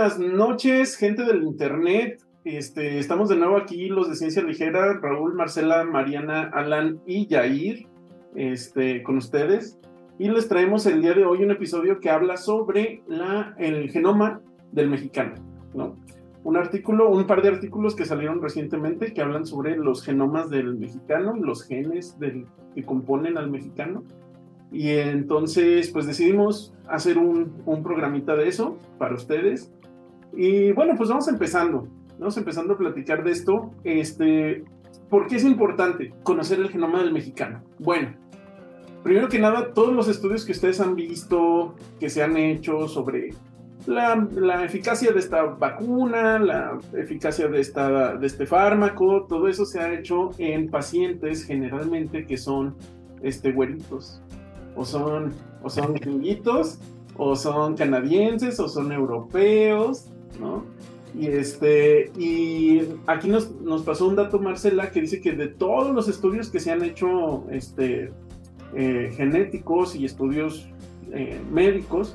Buenas noches, gente del internet. Este, estamos de nuevo aquí, los de Ciencia Ligera, Raúl, Marcela, Mariana, Alan y Yair, este, con ustedes. Y les traemos el día de hoy un episodio que habla sobre la, el genoma del mexicano, ¿no? Un artículo, un par de artículos que salieron recientemente que hablan sobre los genomas del mexicano, los genes del, que componen al mexicano. Y entonces, pues decidimos hacer un, un programita de eso para ustedes. Y bueno, pues vamos empezando. Vamos empezando a platicar de esto. Este, ¿Por qué es importante conocer el genoma del mexicano? Bueno, primero que nada, todos los estudios que ustedes han visto, que se han hecho sobre la, la, eficacia de esta vacuna, la eficacia de, esta, de este fármaco, todo eso se ha hecho en pacientes generalmente que son este, güeritos, o son, o son gringuitos, o son canadienses, o son europeos, ¿no? Y, este, y aquí nos, nos pasó un dato, Marcela, que dice que de todos los estudios que se han hecho este, eh, genéticos y estudios eh, médicos,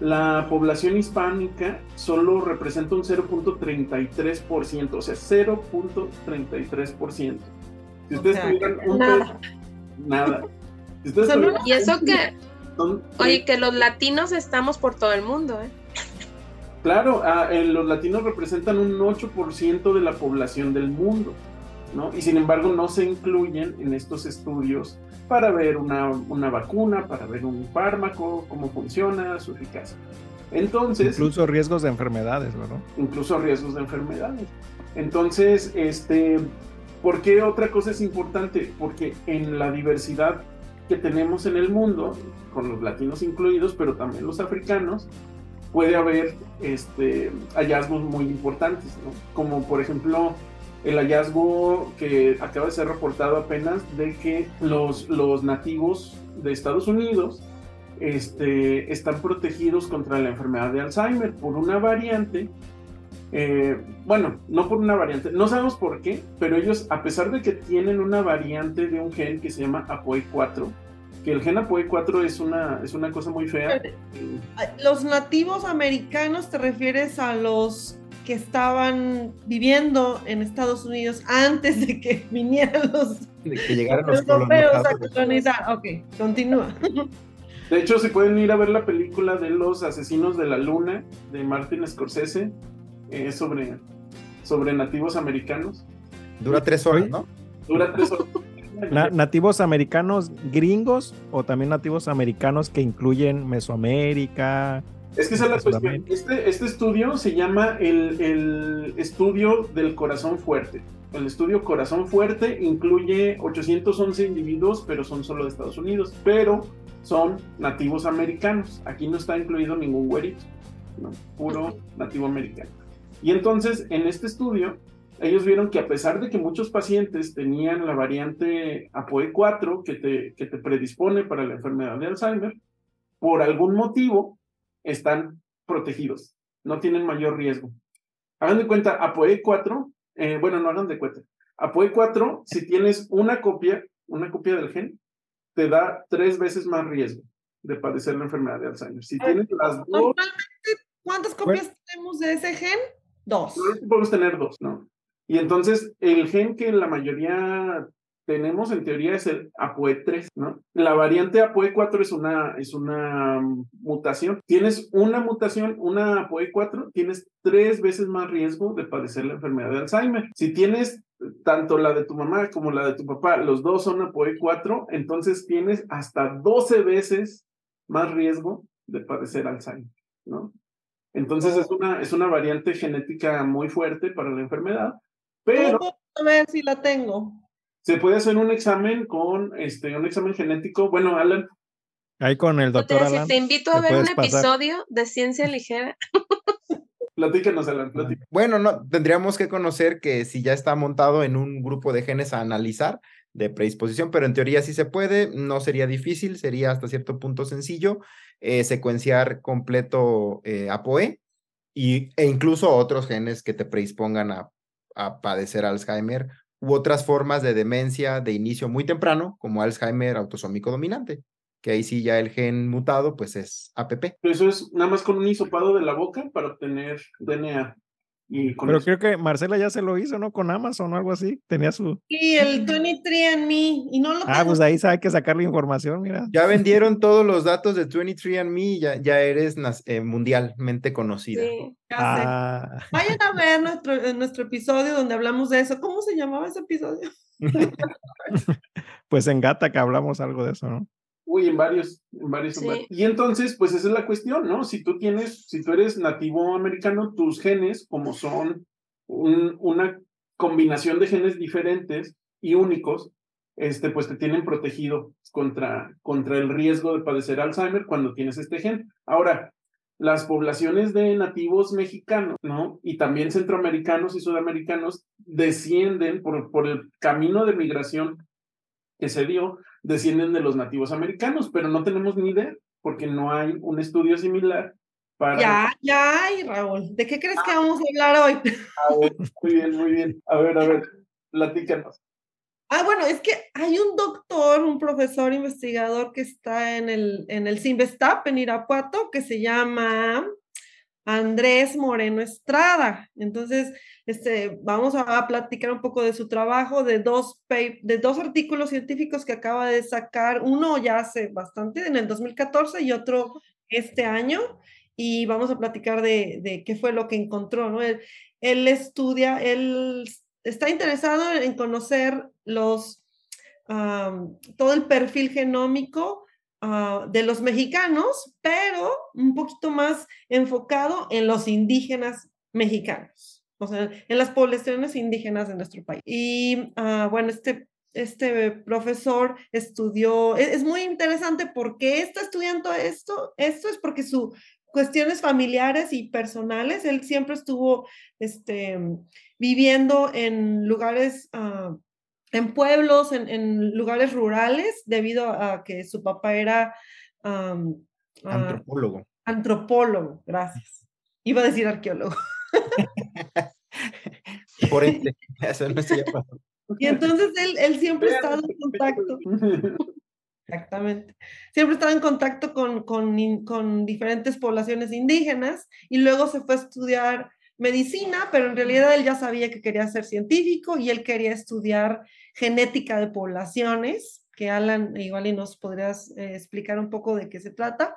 la población hispánica solo representa un 0.33%, o sea, 0.33%. Si ustedes sea, tuvieran un nada. nada. Si ustedes Solo- tuvieran- Y eso que, son oye, que los latinos estamos por todo el mundo, ¿eh? Claro, ah, los latinos representan un 8% de la población del mundo, ¿no? Y sin embargo no se incluyen en estos estudios para ver una, una vacuna, para ver un fármaco, cómo funciona, su eficacia. Entonces, Incluso riesgos de enfermedades, ¿verdad? incluso riesgos de enfermedades. Entonces, este, ¿por qué otra cosa es importante? Porque en la diversidad que tenemos en el mundo, con los latinos incluidos, pero también los africanos, puede haber este, hallazgos muy importantes. Como por ejemplo el hallazgo que acaba de ser reportado apenas de que los, los nativos de Estados Unidos este, están protegidos contra la enfermedad de Alzheimer por una variante. eh, bueno, no por una variante, no sabemos por qué, pero ellos, a pesar de que tienen una variante de un gen que se llama APOE4, que el gen APOE4 es una, es una cosa muy fea. Los nativos americanos, ¿te refieres a los que estaban viviendo en Estados Unidos antes de que vinieran los De que llegaran los europeos a colonizar? Ok, continúa. De hecho, se pueden ir a ver la película de los asesinos de la luna de Martin Scorsese eh, sobre, sobre nativos americanos. Dura tres horas, ¿no? Dura tres horas. Na- nativos americanos gringos o también nativos americanos que incluyen Mesoamérica. Es que esa es la cuestión. Este, este estudio se llama el, el estudio del corazón fuerte. El estudio Corazón Fuerte incluye 811 individuos, pero son solo de Estados Unidos, pero son nativos americanos. Aquí no está incluido ningún güerito, ¿no? puro nativo americano. Y entonces, en este estudio, ellos vieron que a pesar de que muchos pacientes tenían la variante APOE4 que te, que te predispone para la enfermedad de Alzheimer, por algún motivo están protegidos, no tienen mayor riesgo. Hagan de cuenta, APOE4, eh, bueno, no hagan de cuenta. APOE4, si tienes una copia, una copia del gen, te da tres veces más riesgo de padecer la enfermedad de Alzheimer. Si tienes las dos, Normalmente, ¿cuántas copias tenemos de ese gen? Dos. Podemos tener dos, ¿no? Y entonces el gen que la mayoría tenemos en teoría es el APOE3, ¿no? La variante APOE4 es una, es una mm, mutación. Tienes una mutación, una APOE4, tienes tres veces más riesgo de padecer la enfermedad de Alzheimer. Si tienes tanto la de tu mamá como la de tu papá, los dos son APOE4, entonces tienes hasta 12 veces más riesgo de padecer Alzheimer, ¿no? Entonces es una, es una variante genética muy fuerte para la enfermedad, pero ¿Cómo puedo ver si la tengo? se puede hacer un examen con este, un examen genético. Bueno, Alan, Ahí con el doctor si Alan. te invito a ¿me ver un pasar? episodio de ciencia ligera. Platícanos, Alan, platícanos. Bueno, no, tendríamos que conocer que si ya está montado en un grupo de genes a analizar de predisposición, pero en teoría sí se puede, no sería difícil, sería hasta cierto punto sencillo eh, secuenciar completo eh, APOE y, e incluso otros genes que te predispongan a, a padecer Alzheimer u otras formas de demencia de inicio muy temprano, como Alzheimer autosómico dominante, que ahí sí ya el gen mutado pues es APP. Eso es nada más con un hisopado de la boca para obtener DNA. Y Pero eso- creo que Marcela ya se lo hizo, ¿no? Con Amazon o algo así. Tenía su. Y el 23 and Me, y no lo Ah, tengo. pues ahí hay que sacarle información, mira. Ya vendieron todos los datos de 23andMe, ya, ya eres eh, mundialmente conocida. Sí. Ya sé. Ah, Vayan a ver nuestro, eh, nuestro episodio donde hablamos de eso. ¿Cómo se llamaba ese episodio? pues en Gata que hablamos algo de eso, ¿no? Uy, en varios, en varios, en Sí. varios. Y entonces, pues esa es la cuestión, ¿no? Si tú tienes, si tú eres nativo americano, tus genes, como son un- una combinación de genes diferentes y únicos, este, pues te tienen protegido contra, contra el riesgo de padecer Alzheimer cuando tienes este gen. Ahora, las poblaciones de nativos mexicanos, ¿no? Y también centroamericanos y sudamericanos descienden por, por el camino de migración que se dio, descienden de los nativos americanos, pero no tenemos ni idea, porque no hay un estudio similar para... Ya, ya, y Raúl. ¿De qué crees que vamos a hablar hoy? A ver, muy bien, muy bien. A ver, a ver, platícanos. Ah, bueno, es que hay un doctor, un profesor investigador que está en el, en el CIMBESTAP en Irapuato, que se llama Andrés Moreno Estrada. Entonces, este, vamos a platicar un poco de su trabajo, de dos, de dos artículos científicos que acaba de sacar, uno ya hace bastante, en el 2014, y otro este año, y vamos a platicar de, de qué fue lo que encontró, ¿no? Él, él estudia, él está interesado en conocer los, todo el perfil genómico ah, de los mexicanos, pero un poquito más enfocado en los indígenas mexicanos, o sea, en las poblaciones indígenas de nuestro país. Y ah, bueno, este, este profesor estudió, es, es muy interesante porque está estudiando esto, esto es porque su cuestiones familiares y personales, él siempre estuvo este, viviendo en lugares, ah, en pueblos, en, en lugares rurales, debido a que su papá era ah, Antropólogo. antropólogo, gracias. Iba a decir arqueólogo. Por ende, eso no se llama. Y entonces él, él siempre ha estado en contacto, exactamente, siempre estaba en contacto con, con, con diferentes poblaciones indígenas y luego se fue a estudiar medicina, pero en realidad él ya sabía que quería ser científico y él quería estudiar genética de poblaciones, que Alan igual y nos podrías eh, explicar un poco de qué se trata.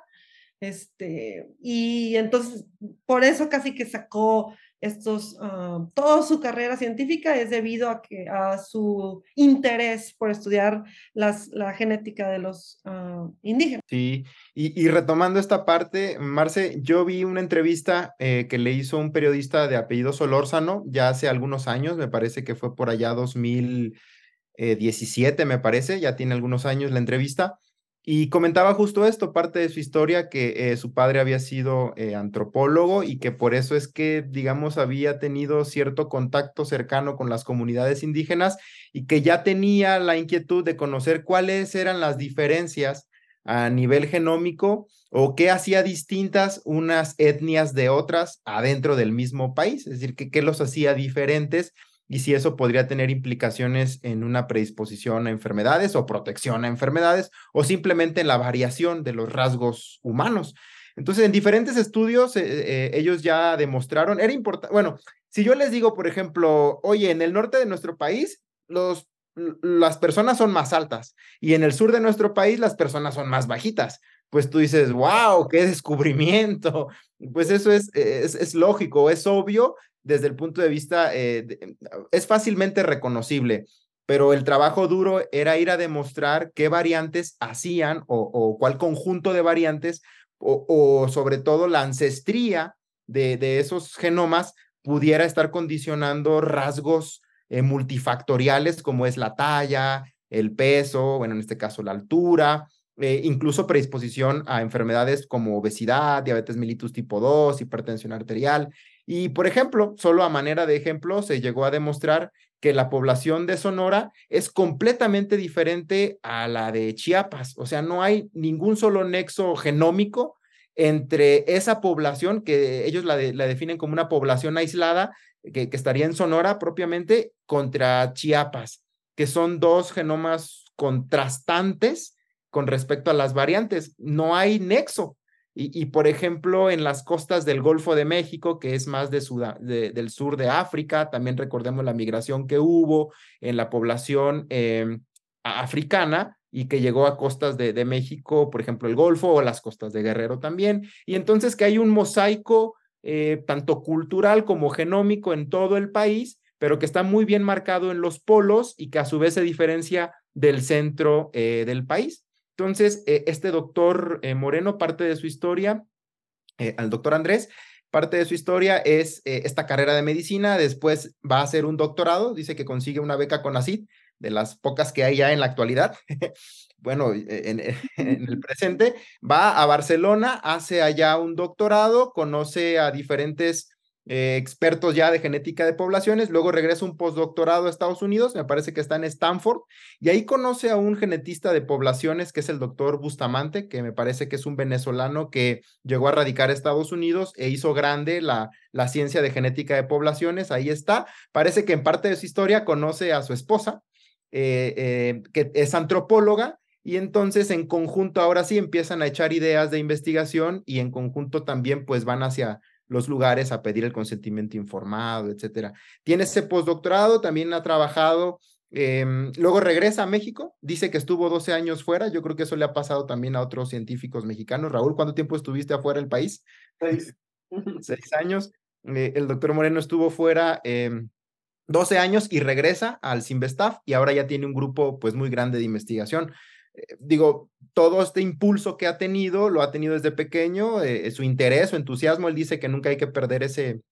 Este, y entonces, por eso casi que sacó estos, ah, toda su carrera científica es debido a, que, a su interés por estudiar las, la genética de los ah, indígenas. Sí, y, y retomando esta parte, Marce, yo vi una entrevista eh, que le hizo un periodista de apellido Solórzano ya hace algunos años, me parece que fue por allá 2017, me parece, ya tiene algunos años la entrevista, y comentaba justo esto, parte de su historia, que eh, su padre había sido eh, antropólogo y que por eso es que, digamos, había tenido cierto contacto cercano con las comunidades indígenas y que ya tenía la inquietud de conocer cuáles eran las diferencias a nivel genómico o qué hacía distintas unas etnias de otras adentro del mismo país, es decir, que, qué los hacía diferentes y si eso podría tener implicaciones en una predisposición a enfermedades o protección a enfermedades o simplemente en la variación de los rasgos humanos. Entonces, en diferentes estudios, eh, eh, ellos ya demostraron, era importante, bueno, si yo les digo, por ejemplo, oye, en el norte de nuestro país, los, las personas son más altas y en el sur de nuestro país las personas son más bajitas. Pues tú dices, wow, qué descubrimiento. Pues eso es, es, es lógico, es obvio desde el punto de vista, eh, de, es fácilmente reconocible, pero el trabajo duro era ir a demostrar qué variantes hacían o, cuál conjunto de variantes o, sobre todo la ancestría de, de esos genomas pudiera estar condicionando rasgos eh, multifactoriales como es la talla, el peso, bueno, en este caso la altura, eh, incluso predisposición a enfermedades como obesidad, diabetes mellitus tipo 2, hipertensión arterial. Y, por ejemplo, solo a manera de ejemplo, se llegó a demostrar que la población de Sonora es completamente diferente a la de Chiapas. O sea, no hay ningún solo nexo genómico entre esa población, que ellos la, definen como una población aislada, que estaría en Sonora propiamente, contra Chiapas, que son dos genomas contrastantes con respecto a las variantes. No hay nexo. Y, por ejemplo, en las costas del Golfo de México, que es más de, del sur de África, también recordemos la migración que hubo en la población em, africana y que llegó a costas de, México, por ejemplo, el Golfo o las costas de Guerrero también. Y entonces que hay un mosaico eh, tanto cultural como genómico en todo el país, pero que está muy bien marcado en los polos y que a su vez se diferencia del centro eh, del país. Entonces, eh, este doctor eh, Moreno, parte de su historia, eh, al doctor Andrés, parte de su historia es esta carrera de medicina, después va a hacer un doctorado, dice que consigue una beca con ACID, de las pocas que hay ya en la actualidad. bueno, en, el presente, va a Barcelona, hace allá un doctorado, conoce a diferentes eh, expertos ya de genética de poblaciones, luego regresa un postdoctorado a Estados Unidos, me parece que está en Stanford, y ahí conoce a un genetista de poblaciones que es el doctor Bustamante, que me parece que es un venezolano que llegó a radicar a Estados Unidos e hizo grande la, la ciencia de genética de poblaciones, ahí está, parece que en parte de su historia conoce a su esposa, eh, eh, que es antropóloga, y entonces en conjunto ahora sí empiezan a echar ideas de investigación y en conjunto también pues van hacia los lugares a pedir el consentimiento informado, etcétera. Tiene ese postdoctorado, también ha trabajado, em, luego regresa a México, dice que estuvo 12 años fuera, yo creo que eso le ha pasado también a otros científicos mexicanos. Raúl, ¿cuánto tiempo estuviste afuera del país? Seis. Seis años. Eh, el doctor Moreno estuvo fuera 12 em, años y regresa al Simvestaff y ahora ya tiene un grupo pues muy grande de investigación. Digo, todo este impulso que ha tenido, lo ha tenido desde pequeño, eh, su interés, su entusiasmo, él dice que nunca hay que perder ese,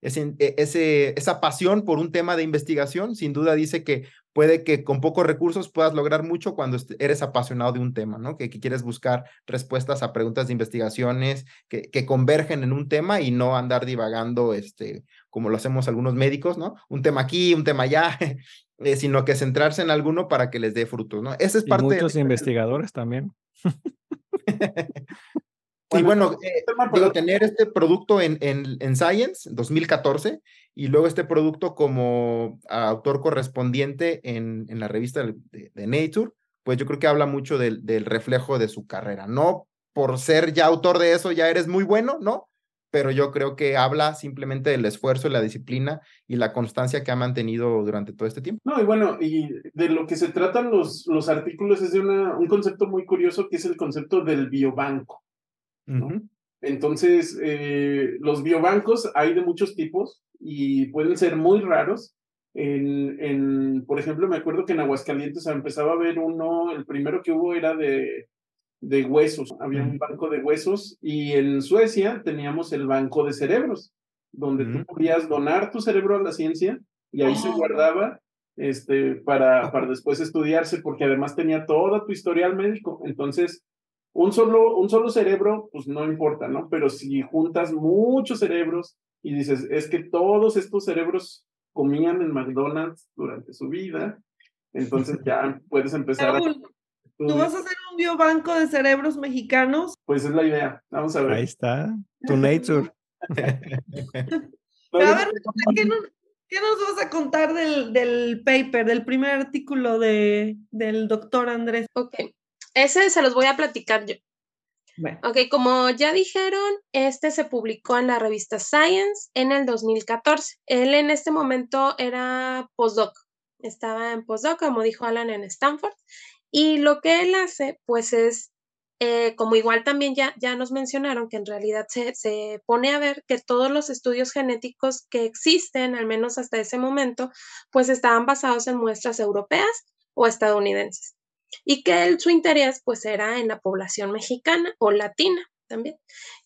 ese, e, ese, esa pasión por un tema de investigación. Sin duda dice que puede que con pocos recursos puedas lograr mucho cuando eres apasionado de un tema, ¿no? Que, quieres buscar respuestas a preguntas de investigaciones que, que, convergen en un tema y no andar divagando, este, como lo hacemos algunos médicos, ¿no? Un tema aquí, un tema allá, eh, sino que centrarse en alguno para que les dé frutos, ¿no? Esa es parte. Y muchos investigadores también. y bueno, eh, digo, tener este producto en, en, en Science 2014 y luego este producto como autor correspondiente en, en la revista de, de, Nature, pues yo creo que habla mucho del, del reflejo de su carrera. No por ser ya autor de eso ya eres muy bueno, ¿no? Pero yo creo que habla simplemente del esfuerzo, la disciplina y la constancia que ha mantenido durante todo este tiempo. No, y bueno, y de lo que se tratan los, los artículos es de una, un concepto muy curioso que es el concepto del biobanco. Entonces, eh, los biobancos hay de muchos tipos y pueden ser muy raros. En, en, por ejemplo, me acuerdo que en Aguascalientes empezaba a ver uno, el primero que hubo era de de huesos, había un banco de huesos y en Suecia teníamos el banco de cerebros, donde tú podías donar tu cerebro a la ciencia y ahí se guardaba este, para, para después estudiarse, porque además tenía toda tu historial médico. Entonces, un solo, un solo cerebro, pues no importa, ¿no? Pero si juntas muchos cerebros y dices, es que todos estos cerebros comían en McDonald's durante su vida, entonces ya puedes empezar a ¿Tú vas a hacer un biobanco de cerebros mexicanos? Pues es la idea. Vamos a ver. Ahí está. Tu nature. a ver, ¿qué nos, vas a contar del, del, paper, del primer artículo de, del doctor Andrés? Ok. Ese se los voy a platicar yo. Bueno. Ok, como ya dijeron, este se publicó en la revista Science en el 2014. Él en este momento era postdoc, estaba en postdoc, como dijo Alan, en Stanford, y lo que él hace, pues es, eh, como igual también ya, ya nos mencionaron, que en realidad se, se pone a ver que todos los estudios genéticos que existen, al menos hasta ese momento, pues estaban basados en muestras europeas o estadounidenses. Y que su interés, pues era en la población mexicana o latina también.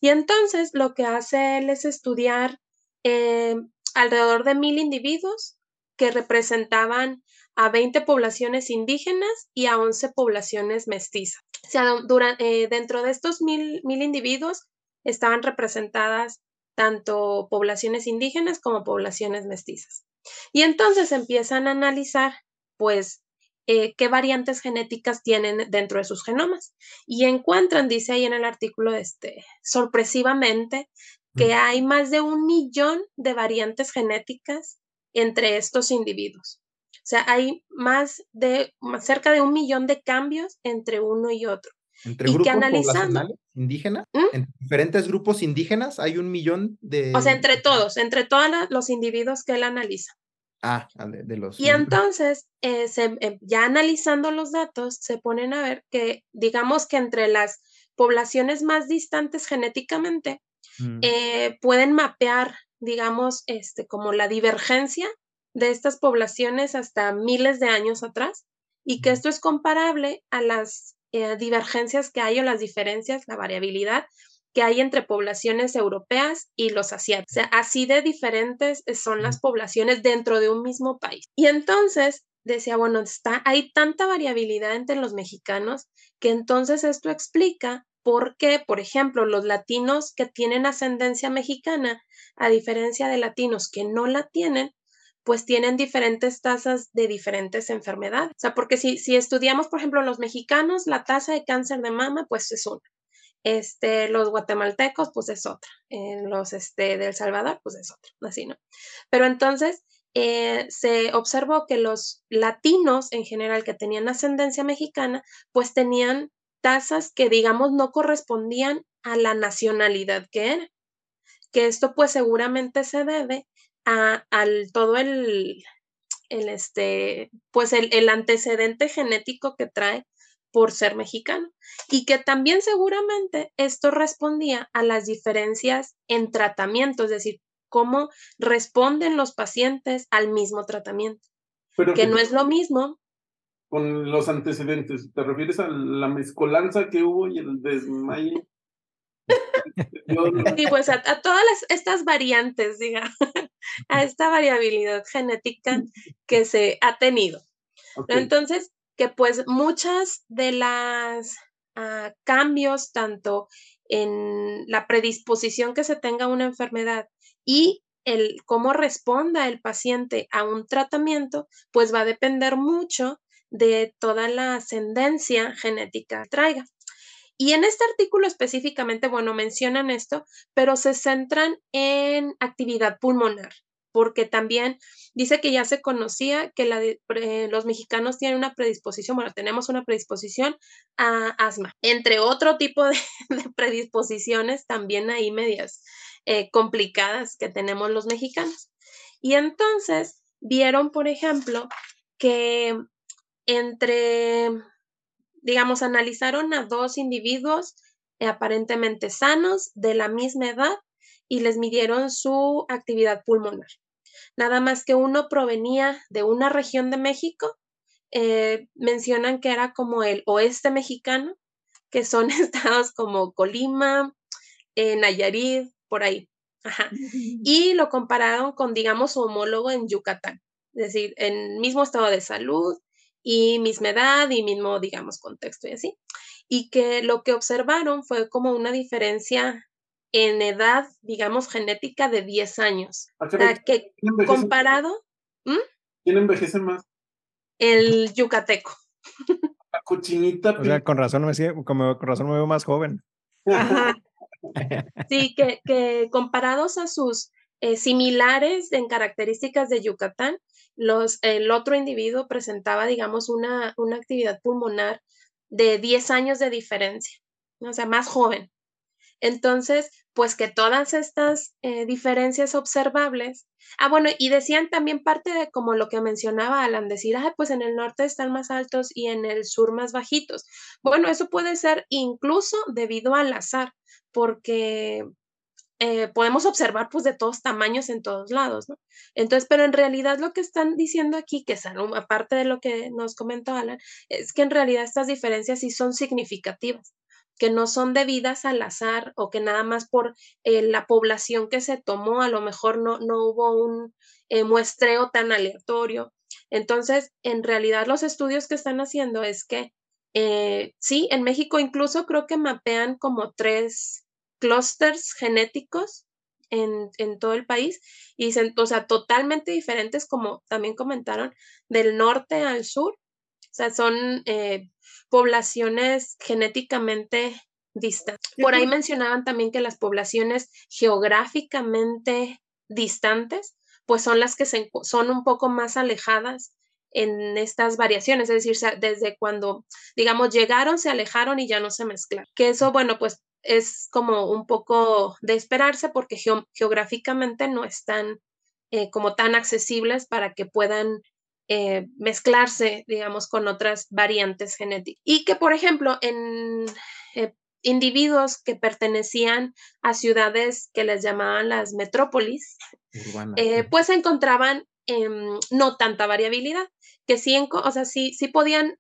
Y entonces lo que hace él es estudiar eh, alrededor de mil individuos que representaban a 20 poblaciones indígenas y a 11 poblaciones mestizas. O sea, eh, dentro de estos mil, mil individuos estaban representadas tanto poblaciones indígenas como poblaciones mestizas. Y entonces empiezan a analizar, pues, eh, qué variantes genéticas tienen dentro de sus genomas. Y encuentran, dice ahí en el artículo, este, sorpresivamente, que hay más de un millón de variantes genéticas entre estos individuos. O sea, hay más de, cerca de un millón de cambios entre uno y otro. Entre grupos poblacionales indígenas, ¿Mm? en diferentes grupos indígenas hay un millón de... O sea, entre todos, entre todos los individuos que él analiza. Ah, de, los... Y entonces, eh, eh, ya analizando los datos, se ponen a ver que, digamos que entre las poblaciones más distantes genéticamente, mm. eh, pueden mapear, digamos, este, como la divergencia de estas poblaciones hasta miles de años atrás y que esto es comparable a las eh, divergencias que hay o las diferencias, la variabilidad que hay entre poblaciones europeas y los asiáticos. O sea, así de diferentes son las poblaciones dentro de un mismo país. Y entonces decía, bueno, está, hay tanta variabilidad entre los mexicanos que entonces esto explica por qué, por ejemplo, los latinos que tienen ascendencia mexicana, a diferencia de latinos que no la tienen, pues tienen diferentes tasas de diferentes enfermedades. O sea, porque si, si estudiamos, por ejemplo, los mexicanos, la tasa de cáncer de mama, pues es una. Este, los guatemaltecos, pues es otra. En los este, de El Salvador, pues es otra. Así, ¿no? Pero entonces, eh, se observó que los latinos en general que tenían ascendencia mexicana, pues tenían tasas que, digamos, no correspondían a la nacionalidad que era. Que esto, pues seguramente se debe al todo el, el este, pues el, el antecedente genético que trae por ser mexicano y que también seguramente esto respondía a las diferencias en tratamiento, es decir, cómo responden los pacientes al mismo tratamiento, que no es lo mismo. Con los antecedentes, ¿te refieres a la mezcolanza que hubo y el desmaye? Sí, pues a, todas estas variantes, diga, a esta variabilidad genética que se ha tenido. Entonces, que pues muchas de las ah, cambios, tanto en la predisposición que se tenga una enfermedad y el cómo responda el paciente a un tratamiento, pues va a depender mucho de toda la ascendencia genética que traiga. Y en este artículo específicamente, bueno, mencionan esto, pero se centran en actividad pulmonar, porque también dice que ya se conocía que los mexicanos tienen una predisposición, bueno, tenemos una predisposición a asma, entre otro tipo de, predisposiciones también ahí medias eh, complicadas que tenemos los mexicanos. Y entonces vieron, por ejemplo, que entre digamos, analizaron a dos individuos eh, aparentemente sanos de la misma edad y les midieron su actividad pulmonar. Nada más que uno provenía de una región de México, eh, mencionan que era como el oeste mexicano, que son estados como Colima, eh, Nayarit, por ahí. Y lo compararon con, digamos, su homólogo en Yucatán, es decir, en mismo estado de salud, y misma edad y mismo, digamos, contexto y así. Y que lo que observaron fue como una diferencia en edad, digamos, genética de 10 años. O sea, que comparado... ¿Quién envejece más? El yucateco. La cochinita. O sea, con razón me, con razón me veo más joven. Sí, que, que comparados a sus eh, similares en características de Yucatán, los, el otro individuo presentaba, digamos, una, una actividad pulmonar de 10 años de diferencia, o sea, más joven. Entonces, pues que todas estas eh, diferencias observables, ah, bueno, y decían también parte de como lo que mencionaba Alan, decir, ah, pues en el norte están más altos y en el sur más bajitos. Bueno, eso puede ser incluso debido al azar, porque eh, podemos observar pues de todos tamaños en todos lados, ¿no? Entonces, pero en realidad lo que están diciendo aquí, que es aparte de lo que nos comentó Alan, es que en realidad estas diferencias sí son significativas, que no son debidas al azar o que nada más por eh, la población que se tomó, a lo mejor no, no hubo un eh, muestreo tan aleatorio, Entonces, en realidad los estudios que están haciendo es que eh, sí, en México incluso creo que mapean como tres clústeres genéticos en, todo el país y dicen, o sea, totalmente diferentes, como también comentaron, del norte al sur. O sea, son eh, poblaciones genéticamente distantes. Por ahí mencionaban también que las poblaciones geográficamente distantes, pues son las que son un poco más alejadas en estas variaciones, es decir, desde cuando, digamos, llegaron, se alejaron y ya no se mezclaron. Que eso, bueno, pues es como un poco de esperarse porque geográficamente no están eh, como tan accesibles para que puedan eh, mezclarse, digamos, con otras variantes genéticas. Y que, por ejemplo, en eh, individuos que pertenecían a ciudades que les llamaban las metrópolis, pues encontraban Em, no tanta variabilidad, que sí, o sea, sí, sí podían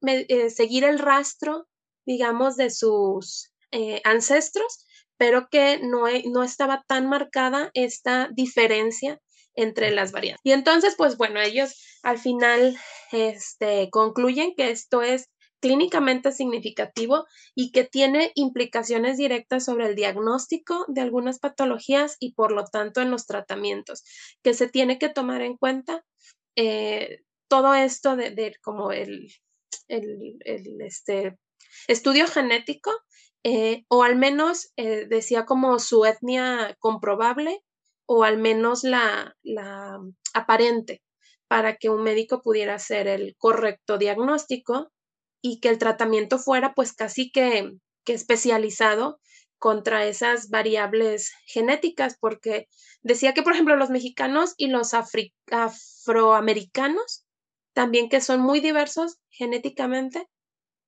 seguir el rastro, digamos, de sus eh, ancestros, pero que no, no estaba tan marcada esta diferencia entre las variantes. Y entonces, pues bueno, ellos al final este, concluyen que esto es clínicamente significativo y que tiene implicaciones directas sobre el diagnóstico de algunas patologías y por lo tanto en los tratamientos, que se tiene que tomar en cuenta eh, todo esto de, como el, el, este, estudio genético eh, o al menos eh, decía como su etnia comprobable o al menos la, la aparente para que un médico pudiera hacer el correcto diagnóstico y que el tratamiento fuera pues casi que, especializado contra esas variables genéticas, porque decía que, por ejemplo, los mexicanos y los afroamericanos, también que son muy diversos genéticamente,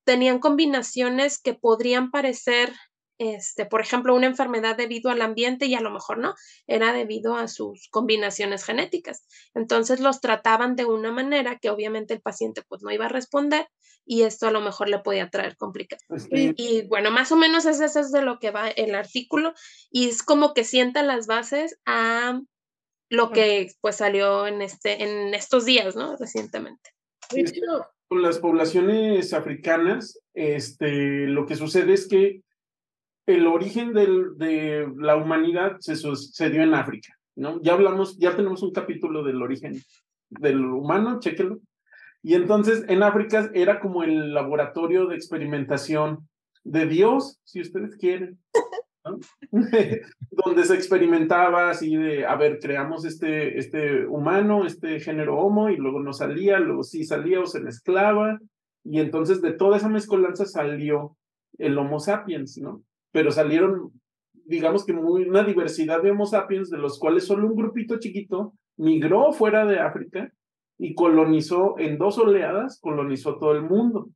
tenían combinaciones que podrían parecer este, por ejemplo, una enfermedad debido al ambiente y a lo mejor no, era debido a sus combinaciones genéticas. Entonces los trataban de una manera que obviamente el paciente pues no iba a responder y esto a lo mejor le podía traer complicaciones. Y, bueno, más o menos es eso es de lo que va el artículo y es como que sienta las bases a lo que pues salió en, este, en estos días, ¿no? Recientemente. Con las poblaciones africanas, este, lo que sucede es que el origen de la humanidad se sucedió en África, ¿no? Ya hablamos, ya tenemos un capítulo del origen del humano, chéquelo. Y entonces en África era como el laboratorio de experimentación de Dios, si ustedes quieren, donde se experimentaba así de, a ver, creamos este, este humano, este género homo, y luego no salía, luego sí salía o se mezclaba, y entonces de toda esa mezcolanza salió el Homo sapiens, ¿no? pero salieron, digamos que muy, una diversidad de Homo sapiens, de los cuales solo un grupito chiquito migró fuera de África y colonizó en dos oleadas, colonizó todo el mundo.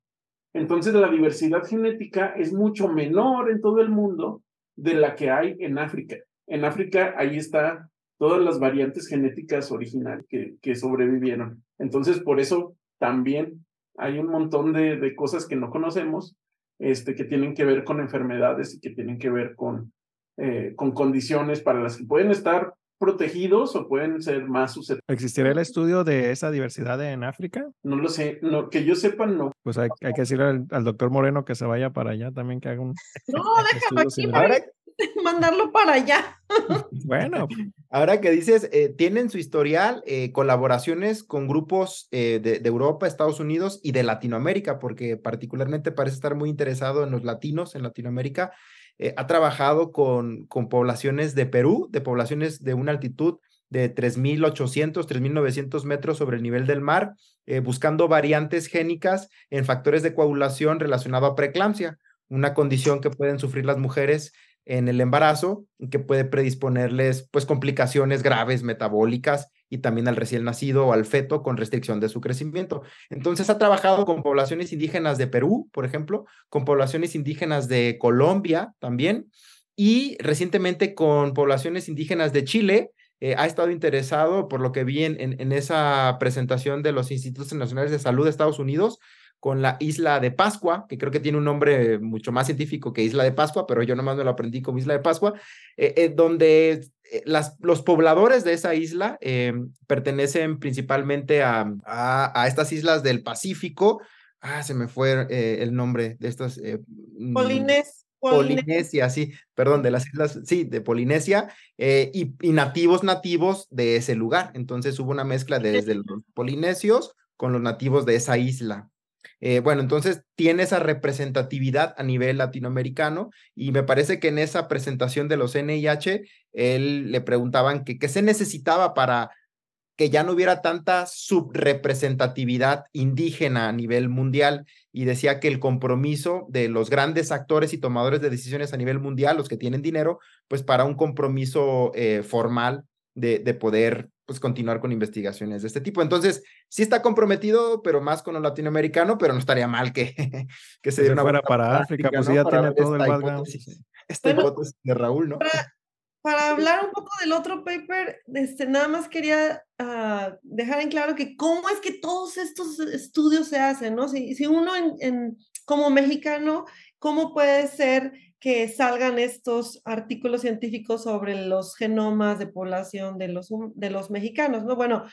Entonces la diversidad genética es mucho menor en todo el mundo de la que hay en África. En África ahí está todas las variantes genéticas originales que, que sobrevivieron. Entonces por eso también hay un montón de, de cosas que no conocemos este, que tienen que ver con enfermedades y que tienen que ver con, eh, con condiciones para las que pueden estar protegidos o pueden ser más susceptibles. ¿Existirá el estudio de esa diversidad en África? No lo sé, no, que yo sepa, no. Pues hay, hay que decirle al, doctor Moreno que se vaya para allá también, que haga un. No, déjame aquí para mandarlo para allá. bueno. Ahora que dices, eh, tienen su historial eh, colaboraciones con grupos eh, de, Europa, Estados Unidos y de Latinoamérica, porque particularmente parece estar muy interesado en los latinos en Latinoamérica. Ha trabajado con, con poblaciones de Perú, de poblaciones de una altitud de 3.800, 3.900 metros sobre el nivel del mar, buscando variantes génicas en factores de coagulación relacionado a preeclampsia, una condición que pueden sufrir las mujeres en el embarazo, que puede predisponerles pues complicaciones graves metabólicas y también al recién nacido o al feto con restricción de su crecimiento. Entonces ha trabajado con poblaciones indígenas de Perú, por ejemplo, con poblaciones indígenas de Colombia también y recientemente con poblaciones indígenas de Chile. Eh, ha estado interesado, por lo que vi en, esa presentación de los Institutos Nacionales de Salud de Estados Unidos, con la isla de Pascua, que creo que tiene un nombre mucho más científico que isla de Pascua, pero yo nomás me lo aprendí como isla de Pascua, eh, eh, donde las, los pobladores de esa isla em, pertenecen principalmente a, a, estas islas del Pacífico. Ah, se me fue eh, el nombre de estas. Eh, mm, Polines. Polinesia, sí, perdón, de las islas, sí, de Polinesia, y, y, nativos nativos de ese lugar. Entonces hubo una mezcla desde los polinesios con los nativos de esa isla. Eh, bueno, entonces tiene esa representatividad a nivel latinoamericano y me parece que en esa presentación de los NIH, él le preguntaban que qué se necesitaba para que ya no hubiera tanta subrepresentatividad indígena a nivel mundial. Y decía que el compromiso de los grandes actores y tomadores de decisiones a nivel mundial, los que tienen dinero, pues para un compromiso eh, formal de, de poder pues continuar con investigaciones de este tipo. Entonces, sí está comprometido, pero más con lo latinoamericano, pero no estaría mal que, que se diera una fuera para África, pues ya tiene todo el hipótesis, esta hipótesis de Raúl, ¿no? Para, hablar un poco del otro paper, este, nada más quería uh, dejar en claro que cómo es que todos estos estudios se hacen, ¿no? Si, si uno en, en, como mexicano, ¿cómo puede ser que salgan estos artículos científicos sobre los genomas de población de los, de los mexicanos, ¿no? Bueno,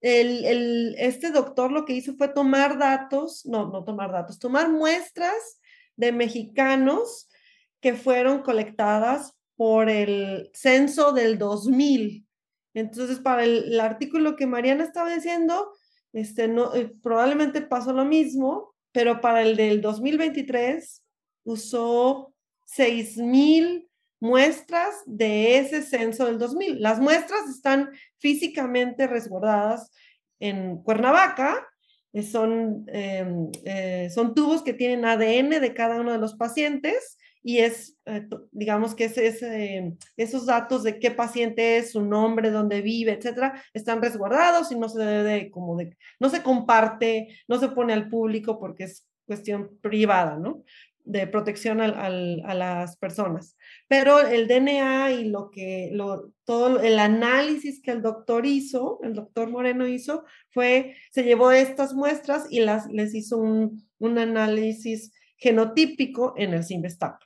el, el, este doctor lo que hizo fue tomar datos, no, no tomar datos, tomar muestras de mexicanos que fueron colectadas por el censo del 2000. Entonces, para el, artículo que Mariana estaba diciendo, este, no, eh, probablemente pasó lo mismo, pero para el del 2023 usó 6.000 muestras de ese censo del 2000. Las muestras están físicamente resguardadas en Cuernavaca. Eh, son, em, eh, son tubos que tienen ADN de cada uno de los pacientes y es, eh, digamos que es, esos datos de qué paciente es, su nombre, dónde vive, etcétera, están resguardados y no se debe como de, no se comparte, no se pone al público porque es cuestión privada, ¿no? De protección al, a las personas. Pero el DNA y lo que, lo, todo el análisis que el doctor hizo, el doctor Moreno hizo, fue, se llevó estas muestras y las, les hizo un, un análisis genotípico en el Simvestab.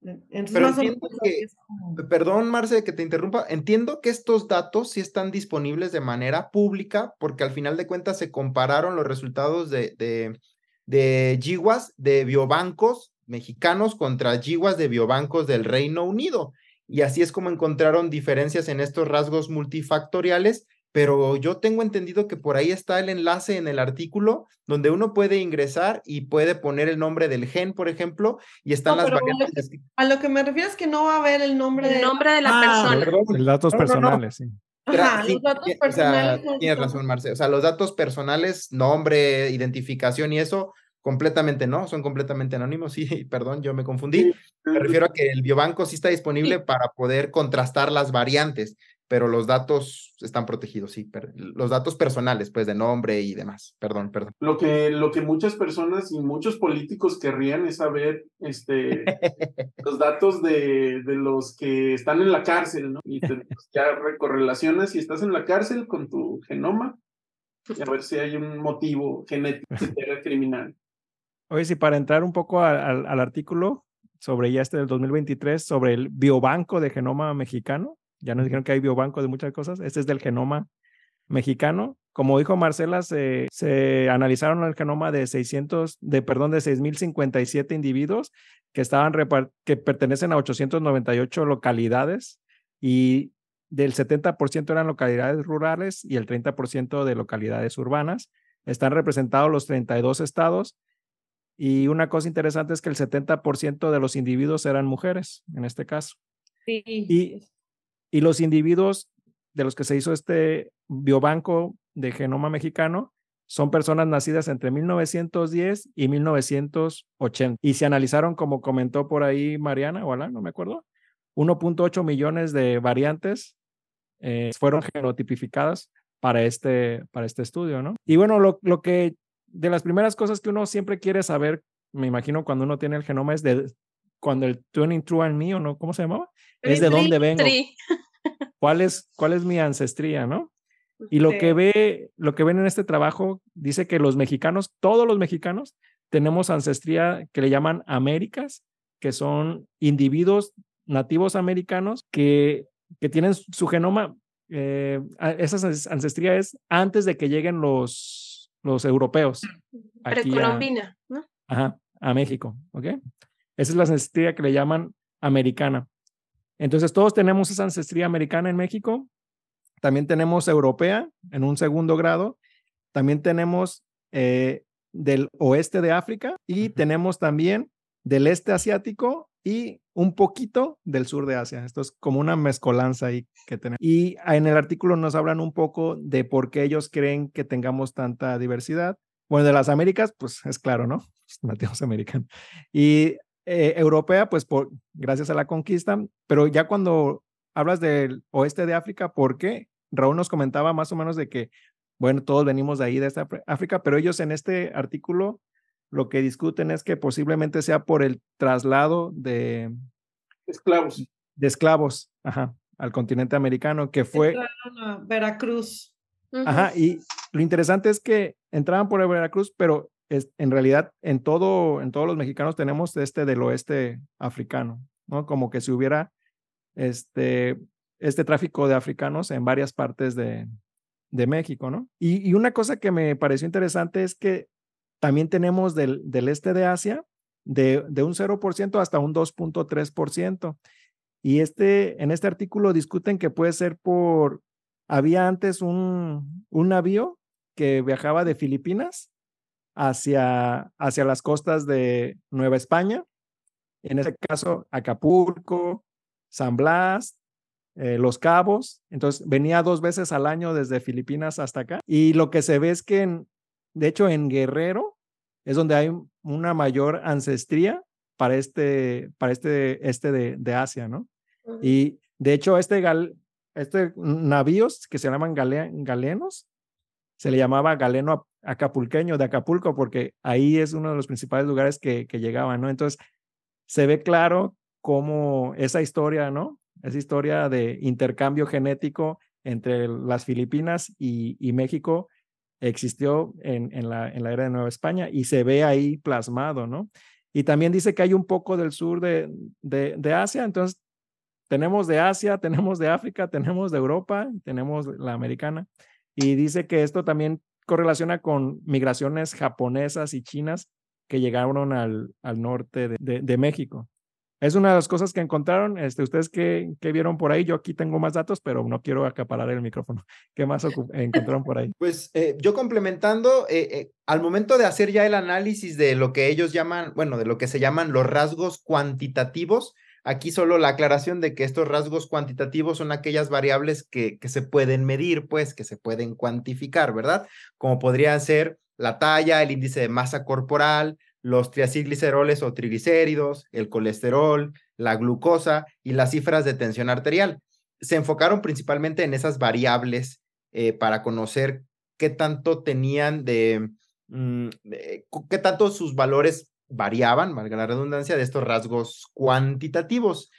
Pero entiendo que, perdón Marce que te interrumpa, entiendo que estos datos sí están disponibles de manera pública porque al final de cuentas se compararon los resultados de, de, de GWAS de biobancos mexicanos contra yiguas de biobancos del Reino Unido. Y así es como encontraron diferencias en estos rasgos multifactoriales, pero yo tengo entendido que por ahí está el enlace en el artículo donde uno puede ingresar y puede poner el nombre del gen, por ejemplo, y están las variantes. A lo que me refiero es que no va a haber el nombre, el nombre de la ah, persona. Los datos personales, sí. Ajá, los datos personales. tienes razón, Marce. O sea, los datos personales, nombre, identificación y eso, Completamente no, son completamente anónimos. Sí, perdón, yo me confundí. Me refiero a que el biobanco sí está disponible para poder contrastar las variantes, pero los datos están protegidos, sí, los datos personales, pues de nombre y demás. Perdón, perdón. Lo que, lo que muchas personas y muchos políticos querrían es saber este, los datos de, de, los que están en la cárcel, ¿no? Y te, pues, ya recorrelacionas si estás en la cárcel con tu genoma y a ver si hay un motivo genético criminal. Oye, si para entrar un poco al, artículo sobre ya este del 2023, sobre el biobanco de genoma mexicano, ya nos dijeron que hay biobanco de muchas cosas, este es del genoma mexicano. Como dijo Marcela, se, se analizaron el genoma de 600, de perdón, de 6.057 individuos que, estaban que pertenecen a 898 localidades y del 70% eran localidades rurales y el 30% de localidades urbanas. Están representados los 32 estados y una cosa interesante es que el 70% de los individuos eran mujeres, en este caso. Sí. Y, y los individuos de los que se hizo este biobanco de genoma mexicano son personas nacidas entre 1910 y 1980. Y se analizaron, como comentó por ahí Mariana, o no me acuerdo, 1.8 millones de variantes eh, fueron genotipificadas para este, para este estudio, ¿no? Y bueno, lo, lo que de las primeras cosas que uno siempre quiere saber, me imagino cuando uno tiene el genoma, es de cuando el 23 and me o no, ¿cómo se llamaba? Es de dónde vengo. ¿Cuál es, cuál es mi ancestría, no? Y lo que ve, lo que ven en este trabajo dice que los mexicanos, todos los mexicanos, tenemos ancestría que le llaman Américas, que son individuos nativos americanos que que tienen su genoma, eh, esa ancestría es antes de que lleguen los, los europeos. Precolombina, ¿no? Ajá, a México, ¿ok? Esa es la ancestría que le llaman americana. Entonces, todos tenemos esa ancestría americana en México. También tenemos europea en un segundo grado. También tenemos eh, del oeste de África y tenemos también del este asiático y un poquito del sur de Asia. Esto es como una mezcolanza ahí que tenemos. Y en el artículo nos hablan un poco de por qué ellos creen que tengamos tanta diversidad. Bueno, de las Américas, pues es claro, ¿no? Nativos americanos. Y eh, europea, pues por, gracias a la conquista, pero ya cuando hablas del oeste de África, ¿por qué? Raúl nos comentaba más o menos de que, bueno, todos venimos de ahí, de esta África, pero ellos en este artículo lo que discuten es que posiblemente sea por el traslado de esclavos. De esclavos, ajá, al continente americano, que fue... A Veracruz. Ajá, y lo interesante es que entraban por Veracruz, pero es, en realidad en todo, en todos los mexicanos tenemos este del oeste africano, ¿no? Como que si hubiera este, este tráfico de africanos en varias partes de, de México, ¿no? Y, y, una cosa que me pareció interesante es que también tenemos del, este de Asia de, un 0% hasta un 2.3%. Y este, en este artículo discuten que puede ser por, había antes un, un navío que viajaba de Filipinas hacia, hacia las costas de Nueva España, en ese caso Acapulco, San Blas, eh, Los Cabos, entonces venía dos veces al año desde Filipinas hasta acá. Y lo que se ve es que en, de hecho, en Guerrero es donde hay una mayor ancestría para este, para este, este de, Asia, ¿no? Y de hecho, este, gal, este navíos que se llaman galenos, se le llamaba galeno acapulqueño de Acapulco porque ahí es uno de los principales lugares que, que llegaban, ¿no? Entonces, se ve claro cómo esa historia, ¿no? Esa historia de intercambio genético entre las Filipinas y, y México existió en, en, la, en la era de Nueva España y se ve ahí plasmado, ¿no? Y también dice que hay un poco del sur de, de, de Asia, entonces tenemos de Asia, tenemos de África, tenemos de Europa, tenemos la americana. Y dice que esto también correlaciona con migraciones japonesas y chinas que llegaron al, al norte de, de México. Es una de las cosas que encontraron. Este, ¿Ustedes qué, qué, vieron por ahí? Yo aquí tengo más datos, pero no quiero acaparar el micrófono. ¿Qué más encontraron por ahí? Pues eh, yo complementando, eh, eh, al momento de hacer ya el análisis de lo que ellos llaman, bueno, de lo que se llaman los rasgos cuantitativos, aquí solo la aclaración de que estos rasgos cuantitativos son aquellas variables que, que se pueden medir, pues, que se pueden cuantificar, ¿verdad? Como podrían ser la talla, el índice de masa corporal, los triacilgliceroles o triglicéridos, el colesterol, la glucosa y las cifras de tensión arterial. Se enfocaron principalmente en esas variables eh, para conocer qué tanto tenían mm, de, qué tanto sus valores variaban, valga la redundancia, de estos rasgos cuantitativos.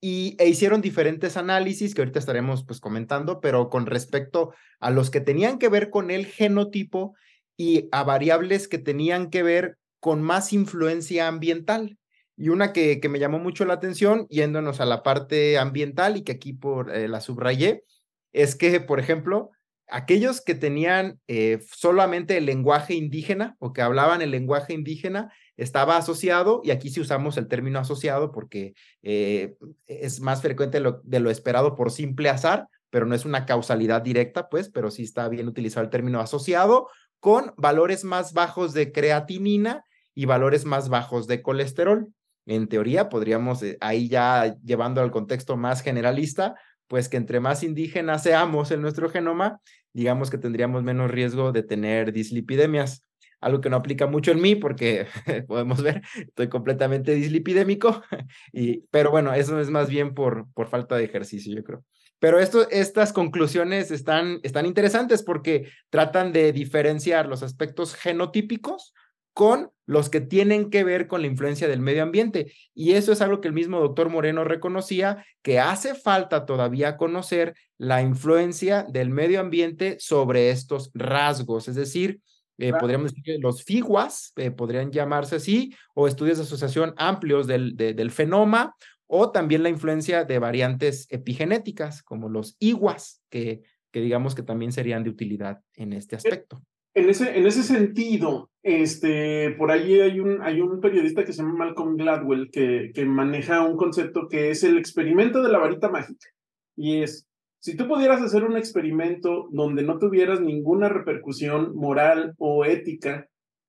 Y e hicieron diferentes análisis que ahorita estaremos pues comentando, pero con respecto a los que tenían que ver con el genotipo y a variables que tenían que ver con más influencia ambiental. Y una que, que me llamó mucho la atención, yéndonos a la parte ambiental y que aquí por eh, la subrayé, es que, por ejemplo, aquellos que tenían eh, solamente el lenguaje indígena o que hablaban el lenguaje indígena estaba asociado, y aquí sí usamos el término asociado porque eh, es más frecuente de lo esperado por simple azar, pero no es una causalidad directa, pues, pero sí está bien utilizado el término asociado con valores más bajos de creatinina y valores más bajos de colesterol. En teoría, podríamos, eh, ahí ya llevando al contexto más generalista, pues que entre más indígenas seamos en nuestro genoma, digamos que tendríamos menos riesgo de tener dislipidemias. Algo que no aplica mucho en mí porque podemos ver, estoy completamente dislipidémico, y, pero bueno, eso es más bien por, por falta de ejercicio, yo creo. Pero esto, estas conclusiones están, están interesantes porque tratan de diferenciar los aspectos genotípicos con los que tienen que ver con la influencia del medio ambiente. Y eso es algo que el mismo doctor Moreno reconocía, que hace falta todavía conocer la influencia del medio ambiente sobre estos rasgos, es decir, eh, podríamos decir que los FIGUAS eh, podrían llamarse así, o estudios de asociación amplios del, del fenoma, o también la influencia de variantes epigenéticas como los iguas, que, que digamos que también serían de utilidad en este aspecto. En ese, en ese sentido, este, por ahí hay un, hay un periodista que se llama Malcolm Gladwell que, que maneja un concepto que es el experimento de la varita mágica. Y es, si tú pudieras hacer un experimento donde no tuvieras ninguna repercusión moral o ética,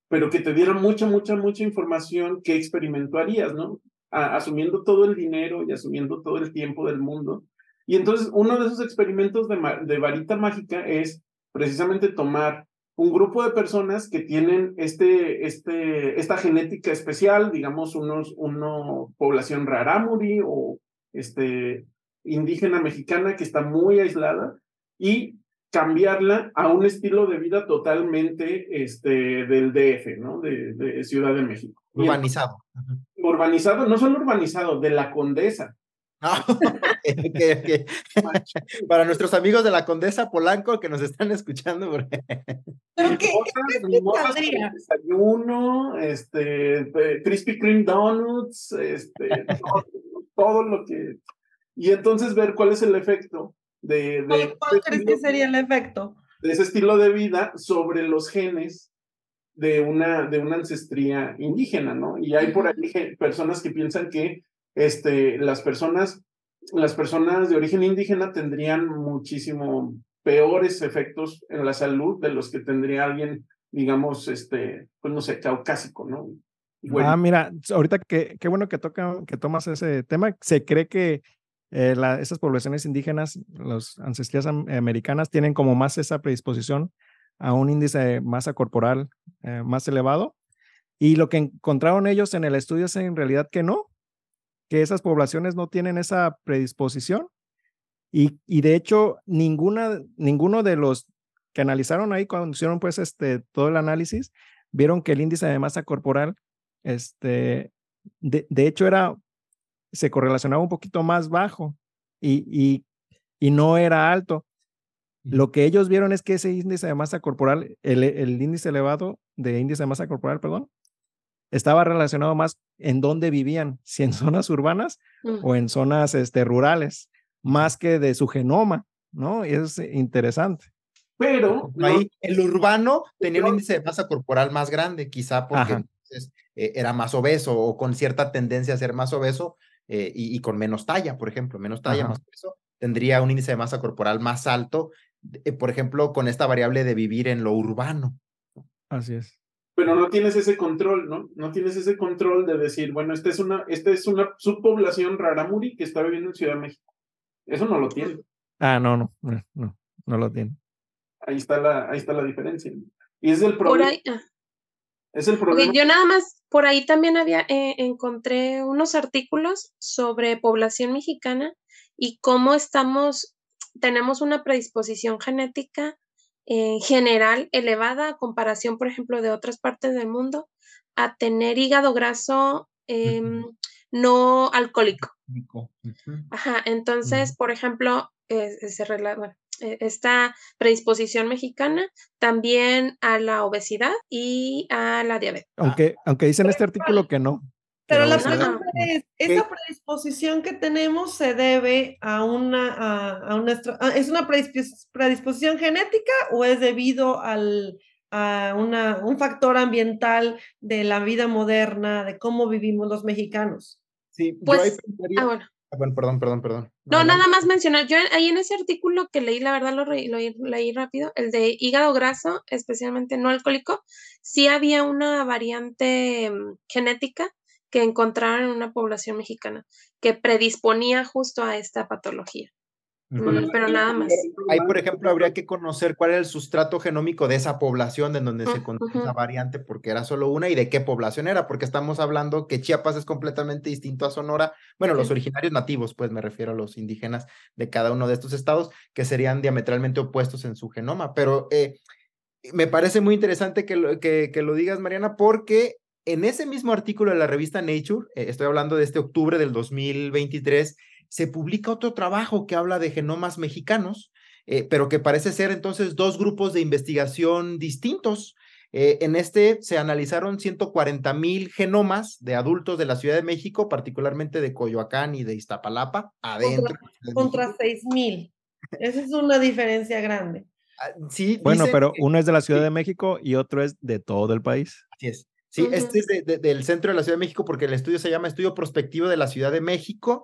pero que te diera mucha, mucha, mucha información, ¿qué experimento harías, no? Asumiendo todo el dinero y asumiendo todo el tiempo del mundo. Y entonces uno de esos experimentos de, de varita mágica es precisamente tomar un grupo de personas que tienen este, este, esta genética especial, digamos, unos, una población rarámuri o este, indígena mexicana que está muy aislada y cambiarla a un estilo de vida totalmente este, del DF, ¿no? De, Ciudad de México. Urbanizado. Urbanizado, no solo urbanizado, de la condesa. Ah, Para nuestros amigos de la Condesa Polanco que nos están escuchando. ¿Pero qué, desayuno, este, Krispy Kreme Donuts, este, todo, lo que... Y entonces ver cuál es el efecto de... de ¿Cuál crees que sería el efecto? De ese estilo de vida sobre los genes de una, de una ancestría indígena, ¿no? Y hay por ahí personas que piensan que este, las personas, las personas de origen indígena tendrían muchísimo peores efectos en la salud de los que tendría alguien, digamos, este, pues no sé, caucásico, ¿no? Ah, mira, ahorita que qué bueno que toca, que tomas ese tema. Se cree que eh, esas poblaciones indígenas, las ancestrales americanas, tienen como más esa predisposición a un índice de masa corporal eh, más elevado. Y lo que encontraron ellos en el estudio es en realidad que no, que esas poblaciones no tienen esa predisposición. Y, y de hecho, ninguna, ninguno de los que analizaron ahí cuando hicieron pues este, todo el análisis, vieron que el índice de masa corporal, este, de, de hecho era, se correlacionaba un poquito más bajo y, y, y no era alto. Lo que ellos vieron es que ese índice de masa corporal, el, el, índice elevado de índice de masa corporal, perdón, estaba relacionado más en dónde vivían, si en zonas urbanas o en zonas este, rurales, más que de su genoma, ¿no? Y es interesante. Pero ahí el urbano tenía un índice de masa corporal más grande, quizá porque eh, era más obeso o con cierta tendencia a ser más obeso eh, y, con menos talla, por ejemplo, menos talla, más peso, tendría un índice de masa corporal más alto, eh, por ejemplo, con esta variable de vivir en lo urbano. Así es pero no tienes ese control, ¿no? No tienes ese control de decir, bueno, esta es una, esta es una subpoblación raramuri que está viviendo en Ciudad de México. Eso no lo tiene. Ah, no, no, no, no, lo tiene. Ahí está la, ahí está la diferencia. Y es el problema. Ah. Es el problema. yo nada más, por ahí también había, eh, encontré unos artículos sobre población mexicana y cómo estamos, tenemos una predisposición genética en general elevada a comparación, por ejemplo, de otras partes del mundo, a tener hígado graso em, no alcohólico. Ajá, entonces, por ejemplo, e, esta predisposición mexicana también a la obesidad y a la diabetes. Aunque, aunque dice en este artículo que no. Pero la pregunta es, ¿esa predisposición que tenemos se debe a una, a, una, es una predisposición genética o es debido al, a una, un factor ambiental de la vida moderna, de cómo vivimos los mexicanos? Sí, pues, ah, bueno. Ah, bueno, perdón, perdón, perdón. No, nada más mencionar, yo ahí en ese artículo que leí, la verdad lo, lo, leí rápido, el de hígado graso, especialmente no alcohólico, sí había una variante mm, genética que encontraron en una población mexicana que predisponía justo a esta patología. Mm, pero nada más. Ahí, por ejemplo, habría que conocer cuál era el sustrato genómico de esa población en donde se encontró esa variante, porque era solo una, y de qué población era, porque estamos hablando que Chiapas es completamente distinto a Sonora. Bueno, los originarios nativos, pues me refiero a los indígenas de cada uno de estos estados, que serían diametralmente opuestos en su genoma. Pero eh, me parece muy interesante que lo, que, que lo digas, Mariana, porque en ese mismo artículo de la revista Nature, eh, estoy hablando de este octubre del 2023, se publica otro trabajo que habla de genomas mexicanos, eh, pero que parece ser entonces dos grupos de investigación distintos. Eh, en este se analizaron 140 mil genomas de adultos de la Ciudad de México, particularmente de Coyoacán y de Iztapalapa, adentro. Contra, 6 mil. Esa es una diferencia grande. Ah, sí, bueno, pero uno es de la Ciudad de México y otro es de todo el país. Así es. Sí, este es del centro de la Ciudad de México porque el estudio se llama Estudio Prospectivo de la Ciudad de México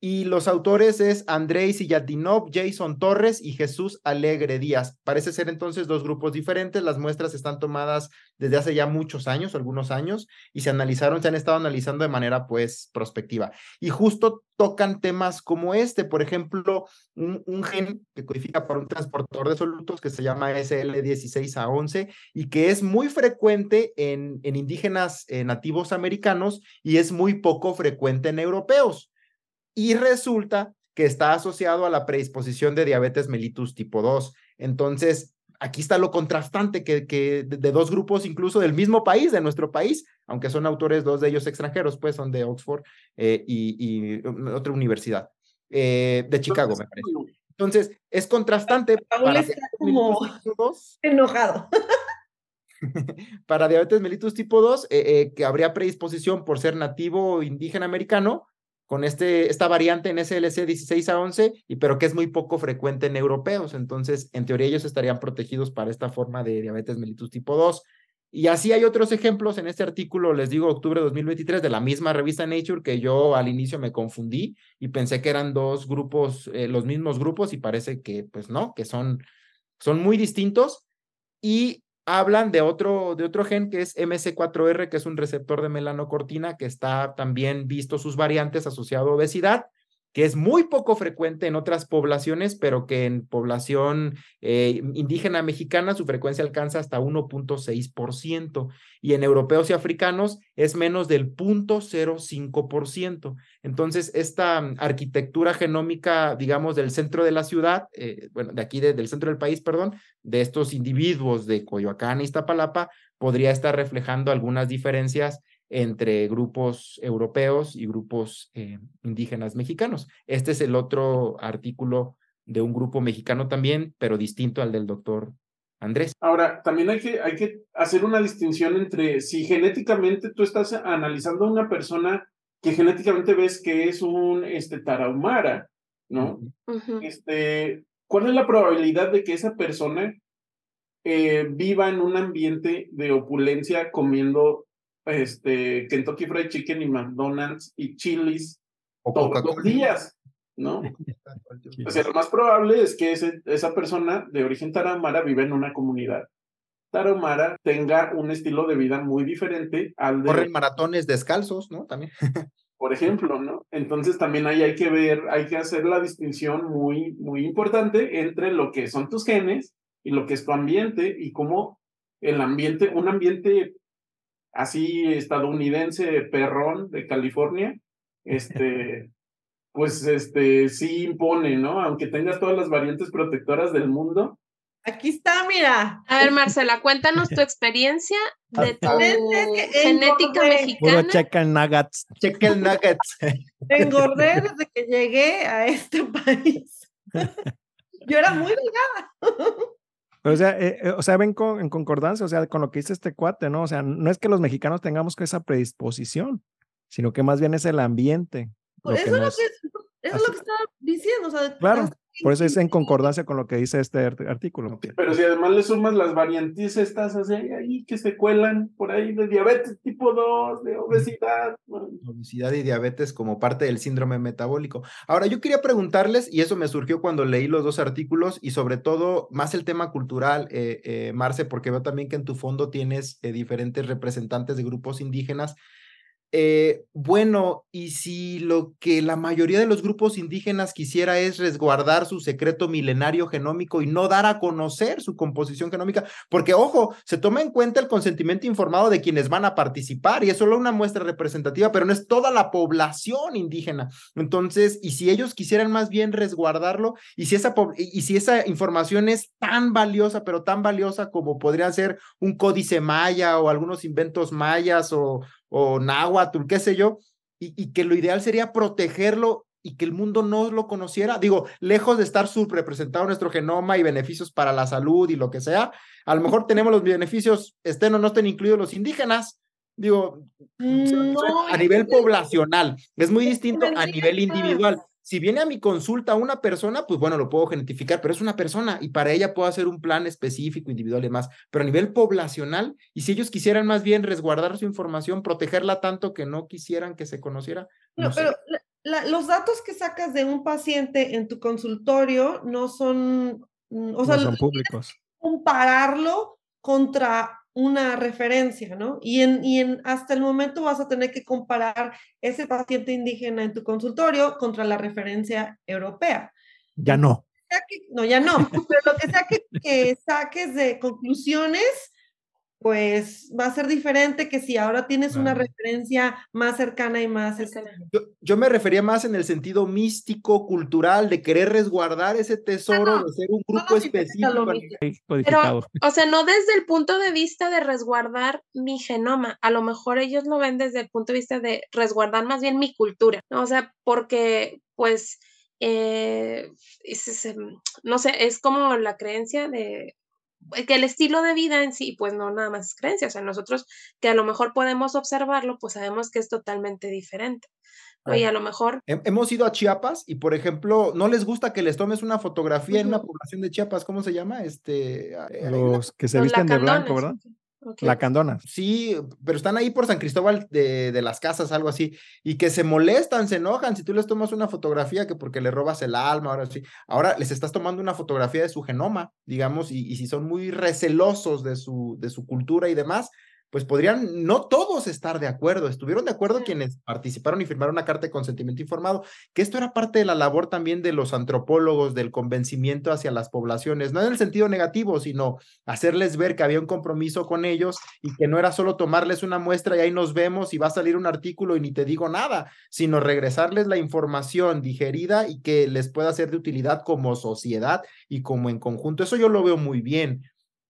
y los autores es Andrei Sillatinov, Jason Torres y Jesús Alegre Díaz. Parece ser entonces dos grupos diferentes. Las muestras están tomadas desde hace ya muchos años, algunos años, y se analizaron, se han estado analizando de manera pues prospectiva. Y justo tocan temas como este, por ejemplo, un, gen que codifica para un transportador de solutos que se llama SL16A11 y que es muy frecuente en, en indígenas eh, nativos americanos y es muy poco frecuente en europeos y resulta que está asociado a la predisposición de diabetes mellitus tipo 2. Entonces, aquí está lo contrastante que, que de, dos grupos incluso del mismo país, de nuestro país, aunque son autores, dos de ellos extranjeros, pues son de Oxford eh, y, otra universidad, eh, de Chicago, me parece. Entonces, es contrastante. para está como enojado. para diabetes mellitus tipo 2, eh, que habría predisposición por ser nativo indígena americano, con este, esta variante en SLC 16 a 11, y, pero que es muy poco frecuente en europeos. Entonces, en teoría, ellos estarían protegidos para esta forma de diabetes mellitus tipo 2. Y así hay otros ejemplos en este artículo, les digo, octubre de 2023, de la misma revista Nature, que yo al inicio me confundí y pensé que eran dos grupos, eh, los mismos grupos, y parece que, pues no, que son, son muy distintos. Y hablan de otro, de otro gen que es MC4R, que es un receptor de melanocortina que está también visto sus variantes asociado a obesidad que es muy poco frecuente en otras poblaciones, pero que en población eh, indígena mexicana su frecuencia alcanza hasta 1.6% y en europeos y africanos es menos del 0.05%. Entonces, esta arquitectura genómica, digamos, del centro de la ciudad, eh, bueno, de aquí del centro del país, perdón, de estos individuos de Coyoacán y Iztapalapa, podría estar reflejando algunas diferencias entre grupos europeos y grupos eh, indígenas mexicanos. Este es el otro artículo de un grupo mexicano también, pero distinto al del doctor Andrés. Ahora, también hay que, hay que hacer una distinción entre si genéticamente tú estás analizando a una persona que genéticamente ves que es un este, tarahumara, ¿no? este, ¿Cuál es la probabilidad de que esa persona eh, viva en un ambiente de opulencia comiendo este, Kentucky Fried Chicken y McDonald's y Chili's todos los días, ¿no? o sea, lo más probable es que esa persona de origen tarahumara vive en una comunidad tarahumara tenga un estilo de vida muy diferente al de... Corren maratones descalzos, ¿no? También. por ejemplo, ¿no? Entonces también ahí hay que ver, hay que hacer la distinción muy, muy importante entre lo que son tus genes y lo que es tu ambiente y cómo el ambiente, un ambiente así estadounidense perrón de California, este, pues este, sí impone, ¿no? Aunque tengas todas las variantes protectoras del mundo. Aquí está, mira. A ver, Marcela, cuéntanos tu experiencia de tu genética mexicana. Puro chicken nuggets. Chicken nuggets. Engordé desde que llegué a este país. Yo era muy delgada. O sea, eh, eh, o sea, ven con, en concordancia, o sea, con lo que dice este cuate, ¿no? O sea, no es que los mexicanos tengamos esa predisposición, sino que más bien es el ambiente. Pues eso, es lo que, eso es lo que estaba diciendo, o sea, claro. Por eso es en concordancia con lo que dice este artículo. Pero si además le sumas las variantes estas así ahí que se cuelan por ahí de diabetes tipo 2, de obesidad. Obesidad y diabetes como parte del síndrome metabólico. Ahora, yo quería preguntarles, y eso me surgió cuando leí los dos artículos, y sobre todo más el tema cultural, eh, eh, Marce, porque veo también que en tu fondo tienes eh, diferentes representantes de grupos indígenas. Eh, bueno, y si lo que la mayoría de los grupos indígenas quisiera es resguardar su secreto milenario genómico y no dar a conocer su composición genómica, porque ojo, se toma en cuenta el consentimiento informado de quienes van a participar y es solo una muestra representativa, pero no es toda la población indígena. Entonces, y si ellos quisieran más bien resguardarlo y si esa y si esa información es tan valiosa, pero tan valiosa como podría ser un códice maya o algunos inventos mayas o o náhuatl, qué sé yo, y, que lo ideal sería protegerlo y que el mundo no lo conociera. Digo, lejos de estar subrepresentado nuestro genoma y beneficios para la salud y lo que sea, a lo mejor tenemos los beneficios, estén o no estén incluidos los indígenas. Digo, a nivel poblacional, es muy distinto a nivel individual si viene a mi consulta una persona, pues bueno, lo puedo genetificar, pero es una persona y para ella puedo hacer un plan específico, individual y demás. Pero a nivel poblacional, y si ellos quisieran más bien resguardar su información, protegerla tanto que no quisieran que se conociera. No, pero los datos que sacas de un paciente en tu consultorio no son, mm, o sea, son públicos. Compararlo contra una referencia, ¿no? Y, en, y en, hasta el momento vas a tener que comparar ese paciente indígena en tu consultorio contra la referencia europea. Ya no. no, ya no, pero lo que sea que, que saques de conclusiones pues va a ser diferente que si ahora tienes una referencia más cercana y más cercana. Yo, me refería más en el sentido místico, cultural, de querer resguardar ese tesoro, de ser un grupo específico. Pero, o sea, no desde el punto de vista de resguardar mi genoma, a lo mejor ellos lo ven desde el punto de vista de resguardar más bien mi cultura, ¿no? O sea, porque pues... Eh, no sé, es como la creencia de, que el estilo de vida en sí, pues no nada más es creencia, o sea, nosotros que a lo mejor podemos observarlo, pues sabemos que es totalmente diferente. Oye, a lo mejor. Hemos ido a Chiapas y, por ejemplo, no les gusta que les tomes una fotografía en una población de Chiapas, ¿cómo se llama? Este, Los que se visten de blanco, ¿verdad? La Candona. Sí, pero están ahí por San Cristóbal de, de, las casas, algo así, y que se molestan, se enojan si tú les tomas una fotografía que porque le robas el alma, ahora sí. Ahora les estás tomando una fotografía de su genoma, digamos, y, y si son muy recelosos de su, de su cultura y demás, pues podrían no todos estar de acuerdo. Estuvieron de acuerdo quienes participaron y firmaron una carta de consentimiento informado, que esto era parte de la labor también de los antropólogos, del convencimiento hacia las poblaciones, no en el sentido negativo, sino hacerles ver que había un compromiso con ellos y que no era solo tomarles una muestra y ahí nos vemos y va a salir un artículo y ni te digo nada, sino regresarles la información digerida y que les pueda ser de utilidad como sociedad y como en conjunto. Eso yo lo veo muy bien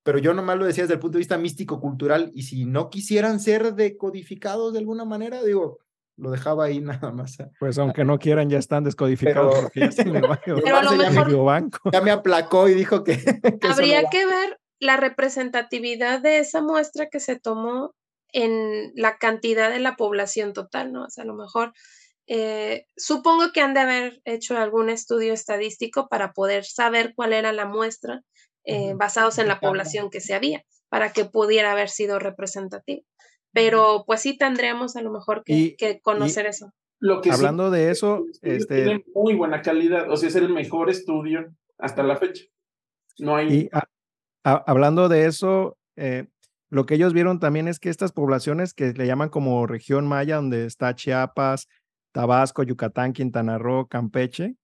pero yo nomás lo decía desde el punto de vista místico-cultural, y si no quisieran ser decodificados de alguna manera, digo, lo dejaba ahí nada más. Pues aunque no quieran, ya están descodificados. ya, ya me aplacó y dijo que... habría que ver la representatividad de esa muestra que se tomó en la cantidad de la población total, ¿no? O sea, a lo mejor... Eh, supongo que han de haber hecho algún estudio estadístico para poder saber cuál era la muestra eh, basados en la población que se había, para que pudiera haber sido representativo. Pero pues sí tendríamos a lo mejor que, conocer eso. Lo que Hablando de eso, este... tiene muy buena calidad, o sea, es el mejor estudio hasta la fecha. No hay... hablando de eso, eh, lo que ellos vieron también es que estas poblaciones que le llaman como región maya, donde está Chiapas, Tabasco, Yucatán, Quintana Roo, Campeche,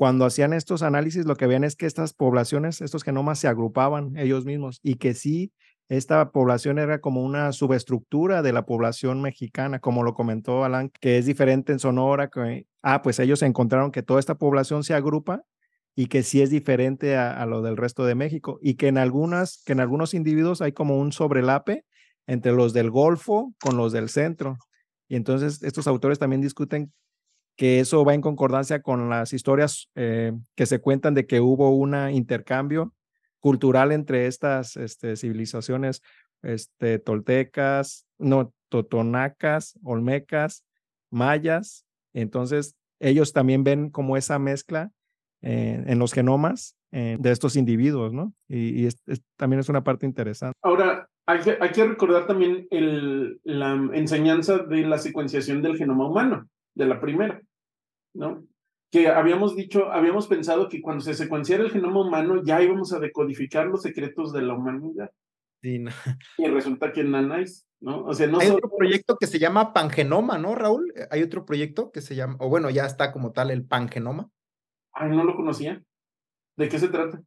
cuando hacían estos análisis, lo que veían es que estas poblaciones, estos genomas se agrupaban ellos mismos y que sí, esta población era como una subestructura de la población mexicana, como lo comentó Alan, que es diferente en Sonora. Ah, pues ellos encontraron que toda esta población se agrupa y que sí es diferente a, lo del resto de México y que en algunas, que en algunos individuos hay como un sobrelape entre los del Golfo con los del centro. Y entonces estos autores también discuten que eso va en concordancia con las historias eh, que se cuentan de que hubo un intercambio cultural entre estas este, civilizaciones este, toltecas, no, totonacas, olmecas, mayas. Entonces, ellos también ven como esa mezcla eh, en los genomas eh, de estos individuos, ¿no? Y, también es una parte interesante. Ahora, hay que, hay que recordar también el, la enseñanza de la secuenciación del genoma humano, de la primera. ¿No? Que habíamos dicho, habíamos pensado que cuando se secuenciara el genoma humano ya íbamos a decodificar los secretos de la humanidad. Y resulta que nanáis, ¿no? O sea, no Hay otro proyecto que se llama Pangenoma, ¿no, Raúl? Hay otro proyecto que se llama, o bueno, ya está como tal el Pangenoma. Ay, no lo conocía. ¿De qué se trata?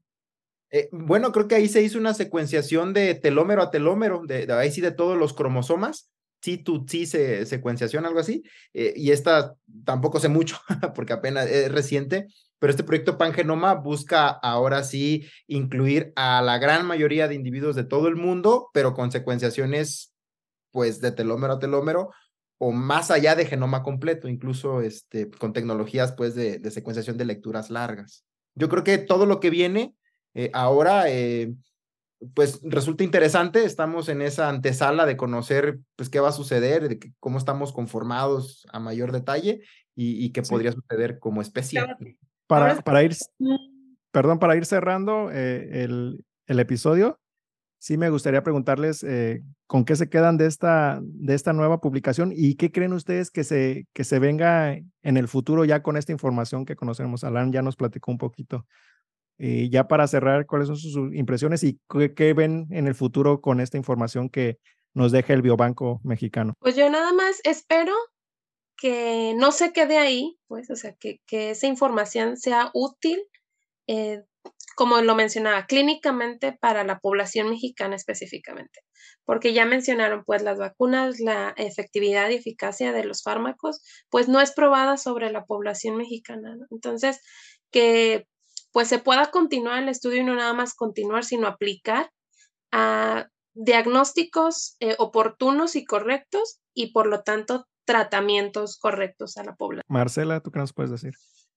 Eh, bueno, creo que ahí se hizo una secuenciación de telómero a telómero, de, ahí sí de todos los cromosomas, sí, tu sí secuenciación, algo así. Eh, y esta tampoco sé mucho, porque apenas es reciente, pero este proyecto Pangenoma busca ahora sí incluir a la gran mayoría de individuos de todo el mundo, pero con secuenciaciones, pues, de telómero a telómero, o más allá de genoma completo, incluso este, con tecnologías pues, de, de secuenciación de lecturas largas. Yo creo que todo lo que viene eh, ahora, eh, pues resulta interesante, estamos en esa antesala de conocer pues, qué va a suceder, de cómo estamos conformados a mayor detalle y, qué podría suceder como especie. Para, para ir, perdón, para ir cerrando eh, el, el episodio, sí me gustaría preguntarles eh, con qué se quedan de esta, de esta nueva publicación y qué creen ustedes que se, que se venga en el futuro ya con esta información que conocemos. Alan ya nos platicó un poquito. Y ya para cerrar, ¿cuáles son sus impresiones y qué, ven en el futuro con esta información que nos deja el Biobanco mexicano? Pues yo nada más espero que no se quede ahí, pues, o sea, que, que esa información sea útil eh, como lo mencionaba, clínicamente para la población mexicana específicamente, porque ya mencionaron pues las vacunas, la efectividad y eficacia de los fármacos, pues no es probada sobre la población mexicana. Entonces, que pues se pueda continuar el estudio y no nada más continuar, sino aplicar a diagnósticos eh, oportunos y correctos y por lo tanto tratamientos correctos a la población. Marcela, ¿tú qué nos puedes decir?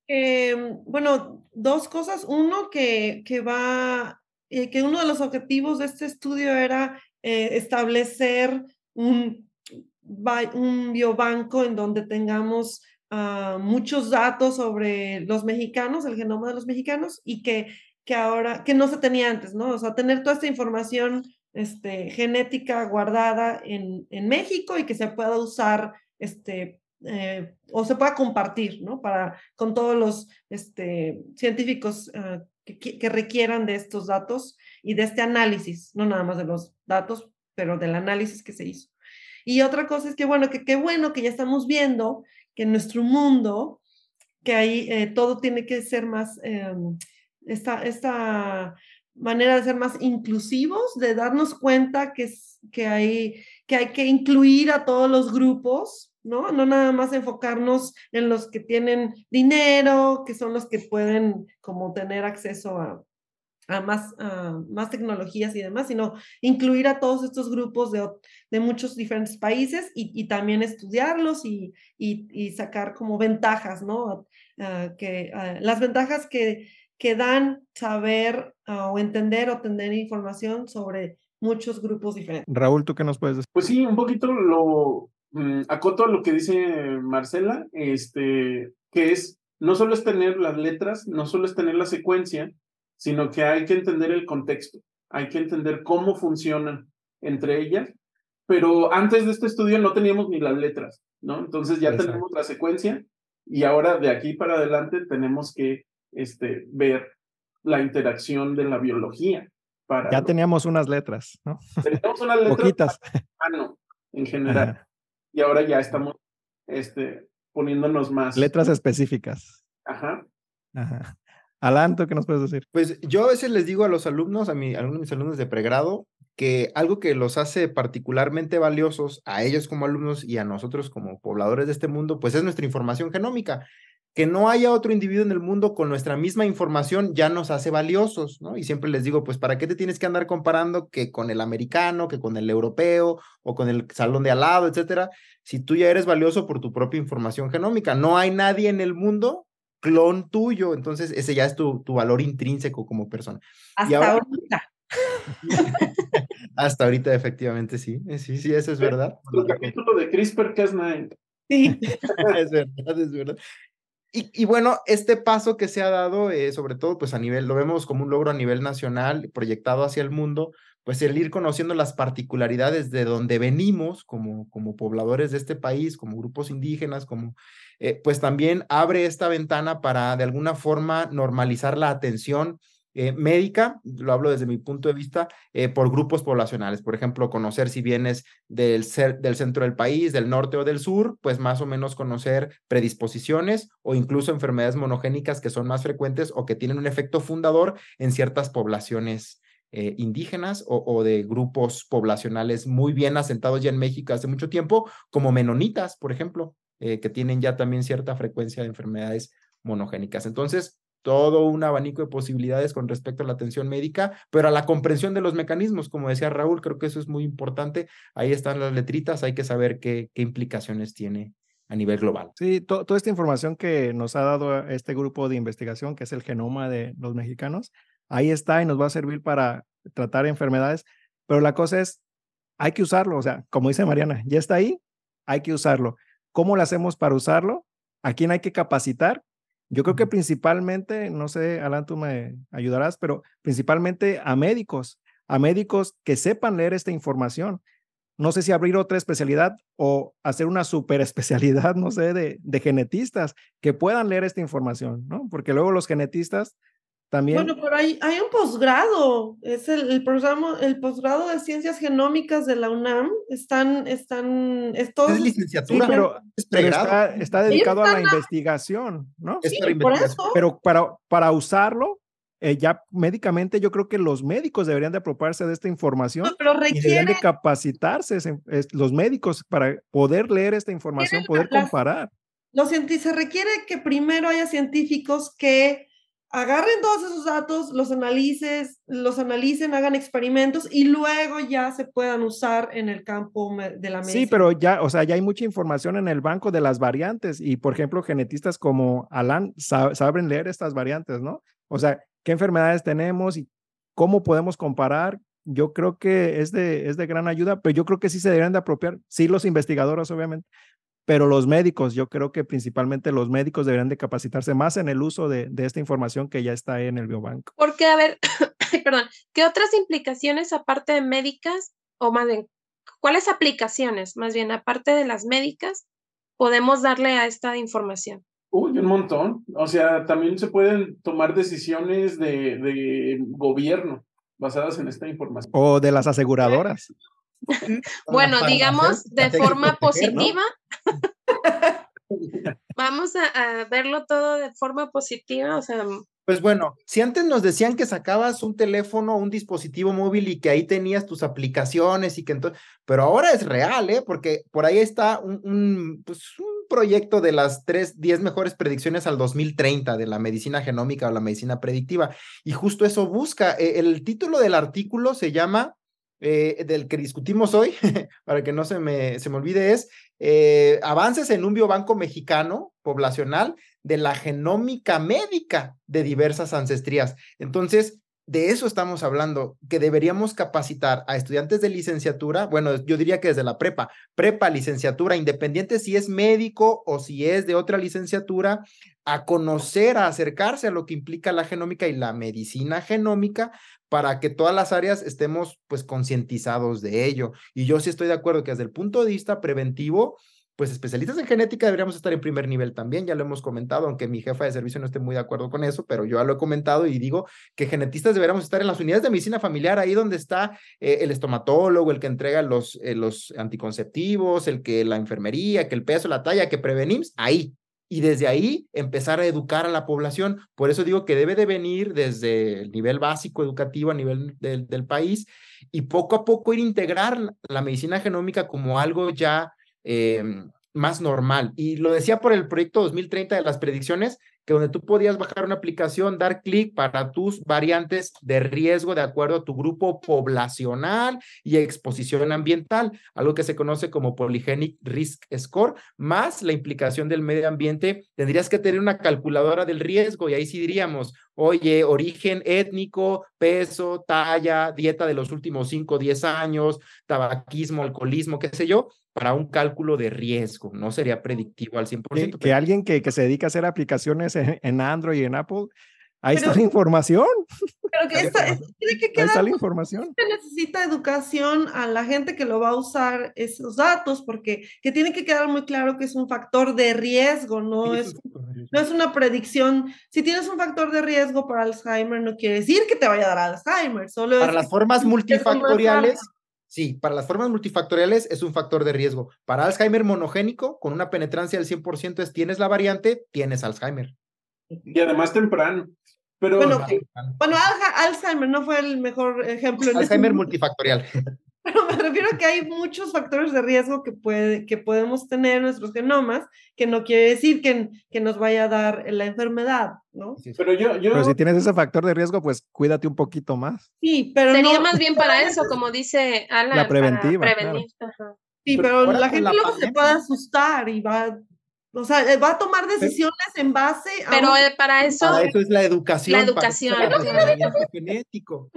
Em, bueno, dos cosas. Uno, que, que va, eh, que uno de los objetivos de este estudio era eh, establecer un, un biobanco en donde tengamos ah, muchos datos sobre los mexicanos, el genoma de los mexicanos, y que, que ahora, que no se tenía antes, ¿no? O sea, tener toda esta información este, genética guardada en, en México y que se pueda usar este, eh, o se pueda compartir, ¿no? Para, con todos los este, científicos ah, que, requieran de estos datos y de este análisis, no nada más de los datos, pero del análisis que se hizo. Y otra cosa es que, bueno, que qué bueno que ya estamos viendo que en nuestro mundo, que ahí eh, todo tiene que ser más, em, esta, esta manera de ser más inclusivos, de darnos cuenta que, que, hay, que hay que incluir a todos los grupos ¿no? No nada más enfocarnos en los que tienen dinero, que son los que pueden como tener acceso a, más, más tecnologías y demás, sino incluir a todos estos grupos de, de muchos diferentes países y, también estudiarlos y, y, sacar como ventajas, ¿no? Ah, que, ah, las ventajas que, que dan saber ah, o entender o tener información sobre muchos grupos diferentes. Raúl, ¿tú qué nos puedes decir? Pues sí, un poquito lo, Mm, acoto a lo que dice Marcela, este, que es, no solo es tener las letras, no solo es tener la secuencia, sino que hay que entender el contexto, hay que entender cómo funcionan entre ellas, pero antes de este estudio no teníamos ni las letras, ¿no? Entonces ya tenemos la secuencia y ahora de aquí para adelante tenemos que este, ver la interacción de la biología. Para ya teníamos unas letras, ¿no? Teníamos unas letras. Poquitas. Ah, no, en general y ahora ya estamos este, poniéndonos más. Letras específicas. Ajá. Ajá. Alanto, ¿qué nos puedes decir? Pues yo a veces les digo a los alumnos, a, mi, algunos de mis alumnos de pregrado, que algo que los hace particularmente valiosos a ellos como alumnos y a nosotros como pobladores de este mundo, pues es nuestra información genómica que no haya otro individuo en el mundo con nuestra misma información ya nos hace valiosos, ¿no? Y siempre les digo, pues, ¿para qué te tienes que andar comparando que con el americano, que con el europeo o con el salón de al lado, etcétera? Si tú ya eres valioso por tu propia información genómica, no hay nadie en el mundo clon tuyo, entonces ese ya es tu, tu valor intrínseco como persona. Hasta ahorita. Hasta ahorita, efectivamente, sí. Sí, sí, eso es verdad. El capítulo de CRISPR-Cas9. Sí. es verdad, es verdad. Y, bueno, este paso que se ha dado, eh, sobre todo, pues a nivel, lo vemos como un logro a nivel nacional, proyectado hacia el mundo, pues el ir conociendo las particularidades de donde venimos como, como pobladores de este país, como grupos indígenas, como, eh, pues también abre esta ventana para de alguna forma normalizar la atención eh, médica, lo hablo desde mi punto de vista, eh, por grupos poblacionales. Por ejemplo, conocer si vienes del, del centro del país, del norte o del sur, pues más o menos conocer predisposiciones o incluso enfermedades monogénicas que son más frecuentes o que tienen un efecto fundador en ciertas poblaciones eh, indígenas o, de grupos poblacionales muy bien asentados ya en México hace mucho tiempo, como menonitas, por ejemplo, que tienen ya también cierta frecuencia de enfermedades monogénicas. Entonces, todo un abanico de posibilidades con respecto a la atención médica, pero a la comprensión de los mecanismos, como decía Raúl, creo que eso es muy importante. Ahí están las letritas, hay que saber qué, qué implicaciones tiene a nivel global. Sí, toda esta información que nos ha dado este grupo de investigación, que es el genoma de los mexicanos, ahí está y nos va a servir para tratar enfermedades, pero la cosa es, hay que usarlo, o sea, como dice Mariana, ya está ahí, hay que usarlo. ¿Cómo lo hacemos para usarlo? ¿A quién hay que capacitar? Yo creo que principalmente, no sé, Alan, tú me ayudarás, pero principalmente a médicos, a médicos que sepan leer esta información no sé si abrir otra especialidad o hacer una super especialidad, no sé, de, de genetistas que puedan leer esta información, ¿no? Porque luego los genetistas también... Bueno, pero hay, hay un posgrado, es el, el, programa, el posgrado de ciencias genómicas de la UNAM, están, están, es todo... Es licenciatura, pero, está, dedicado a la investigación, ¿no? Sí, por eso. Pero para, para usarlo, eh, ya médicamente yo creo que los médicos deberían de apropiarse de esta información pero requiere, y deberían de capacitarse los médicos para poder leer esta información, poder comparar. Los se requiere que primero haya científicos que agarren todos esos datos, los analices, los analicen, hagan experimentos y luego ya se puedan usar en el campo de la medicina. Sí, pero ya, o sea, ya hay mucha información en el banco de las variantes y, por ejemplo, genetistas como Alan saben leer estas variantes, ¿no? O sea, qué enfermedades tenemos y cómo podemos comparar. Yo creo que es de, es de gran ayuda, pero yo creo que sí se deberían de apropiar, sí los investigadores obviamente, pero los médicos, yo creo que principalmente los médicos deberían de capacitarse más en el uso de, de esta información que ya está en el biobanco. Porque, a ver, perdón, ¿qué otras implicaciones aparte de médicas, o más bien, cuáles aplicaciones, más bien aparte de las médicas, podemos darle a esta información? Uy, un montón. O sea, también se pueden tomar decisiones de, de gobierno basadas en esta información. O de las aseguradoras. Bueno, digamos de forma positiva. Vamos a, verlo todo de forma positiva, o sea. Pues bueno, si antes nos decían que sacabas un teléfono, un dispositivo móvil y que ahí tenías tus aplicaciones y que entonces, pero ahora es real, ¿eh? Porque por ahí está un, un, pues, un proyecto de las tres, diez mejores predicciones al 2030 de la medicina genómica o la medicina predictiva. Y justo eso busca. Eh, el título del artículo se llama, eh, del que discutimos hoy, para que no se me, se me olvide, es eh, Avances en un biobanco mexicano poblacional de la genómica médica de diversas ancestrías. Entonces, de eso estamos hablando, que deberíamos capacitar a estudiantes de licenciatura, bueno, yo diría que desde la prepa, prepa, licenciatura, independiente si es médico o si es de otra licenciatura, a conocer, a acercarse a lo que implica la genómica y la medicina genómica para que todas las áreas estemos pues concientizados de ello. Y yo sí estoy de acuerdo que desde el punto de vista preventivo, pues especialistas en genética deberíamos estar en primer nivel también, ya lo hemos comentado, aunque mi jefa de servicio no esté muy de acuerdo con eso, pero yo ya lo he comentado y digo que genetistas deberíamos estar en las unidades de medicina familiar, ahí donde está eh, el estomatólogo, el que entrega los, eh, los anticonceptivos, el que la enfermería, que el peso, la talla, que prevenimos, ahí. Y desde ahí empezar a educar a la población. Por eso digo que debe de venir desde el nivel básico educativo a nivel del, del país y poco a poco ir a integrar la medicina genómica como algo ya Em, más normal. Y lo decía por el proyecto 2030 de las predicciones, que donde tú podías bajar una aplicación, dar clic para tus variantes de riesgo de acuerdo a tu grupo poblacional y exposición ambiental, algo que se conoce como Polygenic Risk Score, más la implicación del medio ambiente, tendrías que tener una calculadora del riesgo y ahí sí diríamos, oye, origen étnico, peso, talla, dieta de los últimos 5 o 10 años, tabaquismo, alcoholismo, qué sé yo, para un cálculo de riesgo, no sería predictivo al 100%. Que, alguien que, que, se dedica a hacer aplicaciones en, Android y en Apple, ahí está la información. Pero que tiene que quedar, ahí está la información. Se necesita educación a la gente que lo va a usar esos datos, porque que tiene que quedar muy claro que es un factor de riesgo, no, es, no es una predicción. Si tienes un factor de riesgo para Alzheimer, no quiere decir que te vaya a dar Alzheimer, solo para las formas multifactoriales Sí, para las formas multifactoriales es un factor de riesgo. Para Alzheimer monogénico, con una penetrancia del 100% es tienes la variante, tienes Alzheimer. Y además temprano. Pero... Bueno, bueno Alzheimer no fue el mejor ejemplo. Alzheimer multifactorial. Pero me refiero a que hay muchos factores de riesgo que, puede, que podemos tener en nuestros genomas, que no quiere decir que, que nos vaya a dar la enfermedad, ¿no? Pero yo, yo... Pero si tienes ese factor de riesgo, pues cuídate un poquito más. Sí, pero Sería más bien para eso, como dice Alan. La preventiva. prevenir. Sí, pero, la gente luego se puede asustar y va o sea, eh, va a tomar decisiones en base a. Pero eh, para eso. Para eso es la educación. La educación. genético.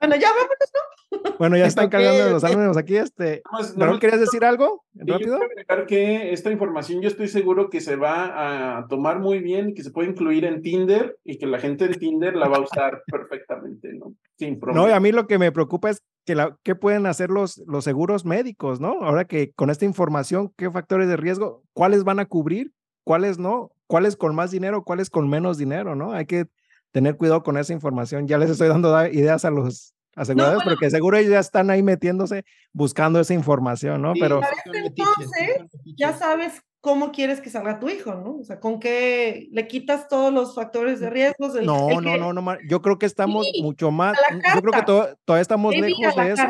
Bueno, ya vámonos, ¿no? Bueno, ya están cargando los alumnos aquí. Este, ¿No querías decir algo? Rápido. Yo que esta información yo estoy seguro que se va a tomar muy bien y que se puede incluir en Tinder y que la gente en Tinder la va a usar perfectamente, ¿no? Sin problema. No, y a mí lo que me preocupa es que la, qué pueden hacer los, los seguros médicos, ¿no? Ahora que con esta información, ¿qué factores de riesgo? ¿Cuáles van a cubrir? ¿Cuáles no? ¿Cuáles con más dinero? ¿Cuáles con menos dinero? ¿No? Hay que tener cuidado con esa información. Ya les estoy dando ideas a los aseguradores, porque seguro ellos ya están ahí metiéndose buscando esa información, ¿no? Pero entonces ya sabes cómo quieres que salga tu hijo, ¿no? O sea, con qué le quitas todos los factores de riesgo. no, no, no, no, yo creo que estamos mucho más, yo creo que todavía estamos lejos de eso.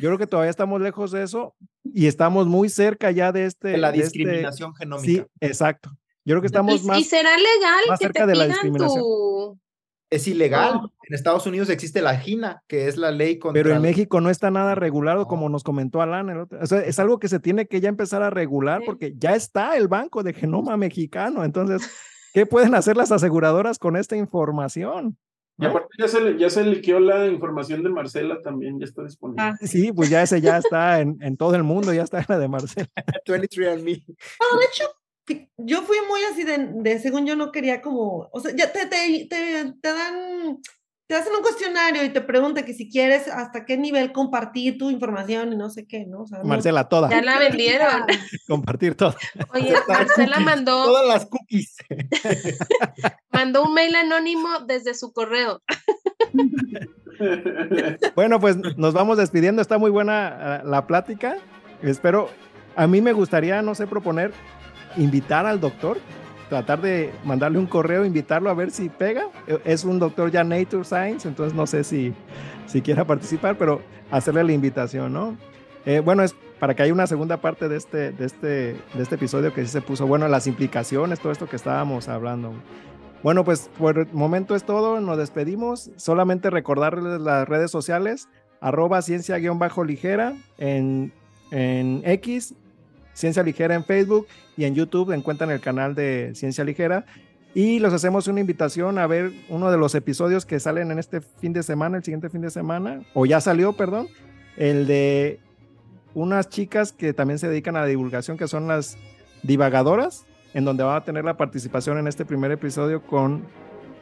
Yo creo que todavía estamos lejos de eso y estamos muy cerca ya de este. De la este discriminación genómica. Sí, exacto. Yo creo que estamos más. ¿Y será legal que te de la pidan tu... Es ilegal. En Estados Unidos existe la GINA, que es la ley contra... Pero en México no está nada regulado, como nos comentó Alan. El otro. O sea, es algo que se tiene que ya empezar a regular porque ya está el banco de genoma mexicano. Entonces, ¿qué pueden hacer las aseguradoras con esta información? Y aparte ya se, ya se liqueó la información de Marcela también, ya está disponible. Ah, sí, pues ya ese ya está en, en todo el mundo, ya está la de Marcela. 23 and me. de hecho, yo fui muy así de, según yo no quería como, o sea, ya te, te, te, te dan, te hacen un cuestionario y te preguntan que si quieres hasta qué nivel compartir tu información y no sé qué, ¿no? O sea, Marcela, toda. Ya la vendieron. compartir todo. Oye, Marcela mandó. Todas las cookies. mandó un mail anónimo desde su correo. bueno, pues nos vamos despidiendo. Está muy buena ah, la plática. Espero, a mí me gustaría, no sé, proponer invitar al doctor, tratar de mandarle un correo, invitarlo a ver si pega. Es un doctor ya Nature Science, entonces no sé si, si quiera participar, pero hacerle la invitación, ¿no? Eh, bueno, es para que haya una segunda parte de este, de, este, de este episodio que se puso, bueno, las implicaciones, todo esto que estábamos hablando. Bueno, pues por el momento es todo, nos despedimos. Solamente recordarles las redes sociales, arroba ciencia-ligera en, en X Ciencia Ligera en Facebook y en YouTube encuentran el canal de Ciencia Ligera. Y los hacemos una invitación a ver uno de los episodios que salen en este fin de semana, el siguiente fin de semana, o ya salió, perdón, el de unas chicas que también se dedican a la divulgación, que son las divagadoras, en donde van a tener la participación en este primer episodio con,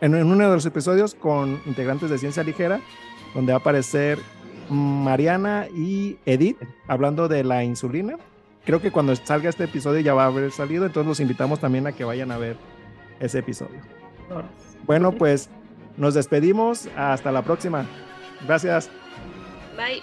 en, en uno de los episodios con integrantes de Ciencia Ligera, donde va a aparecer Mariana y Edith hablando de la insulina creo que cuando salga este episodio ya va a haber salido, entonces los invitamos también a que vayan a ver ese episodio. Bueno, pues nos despedimos. Hasta la próxima. Gracias. Bye.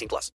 18 plus.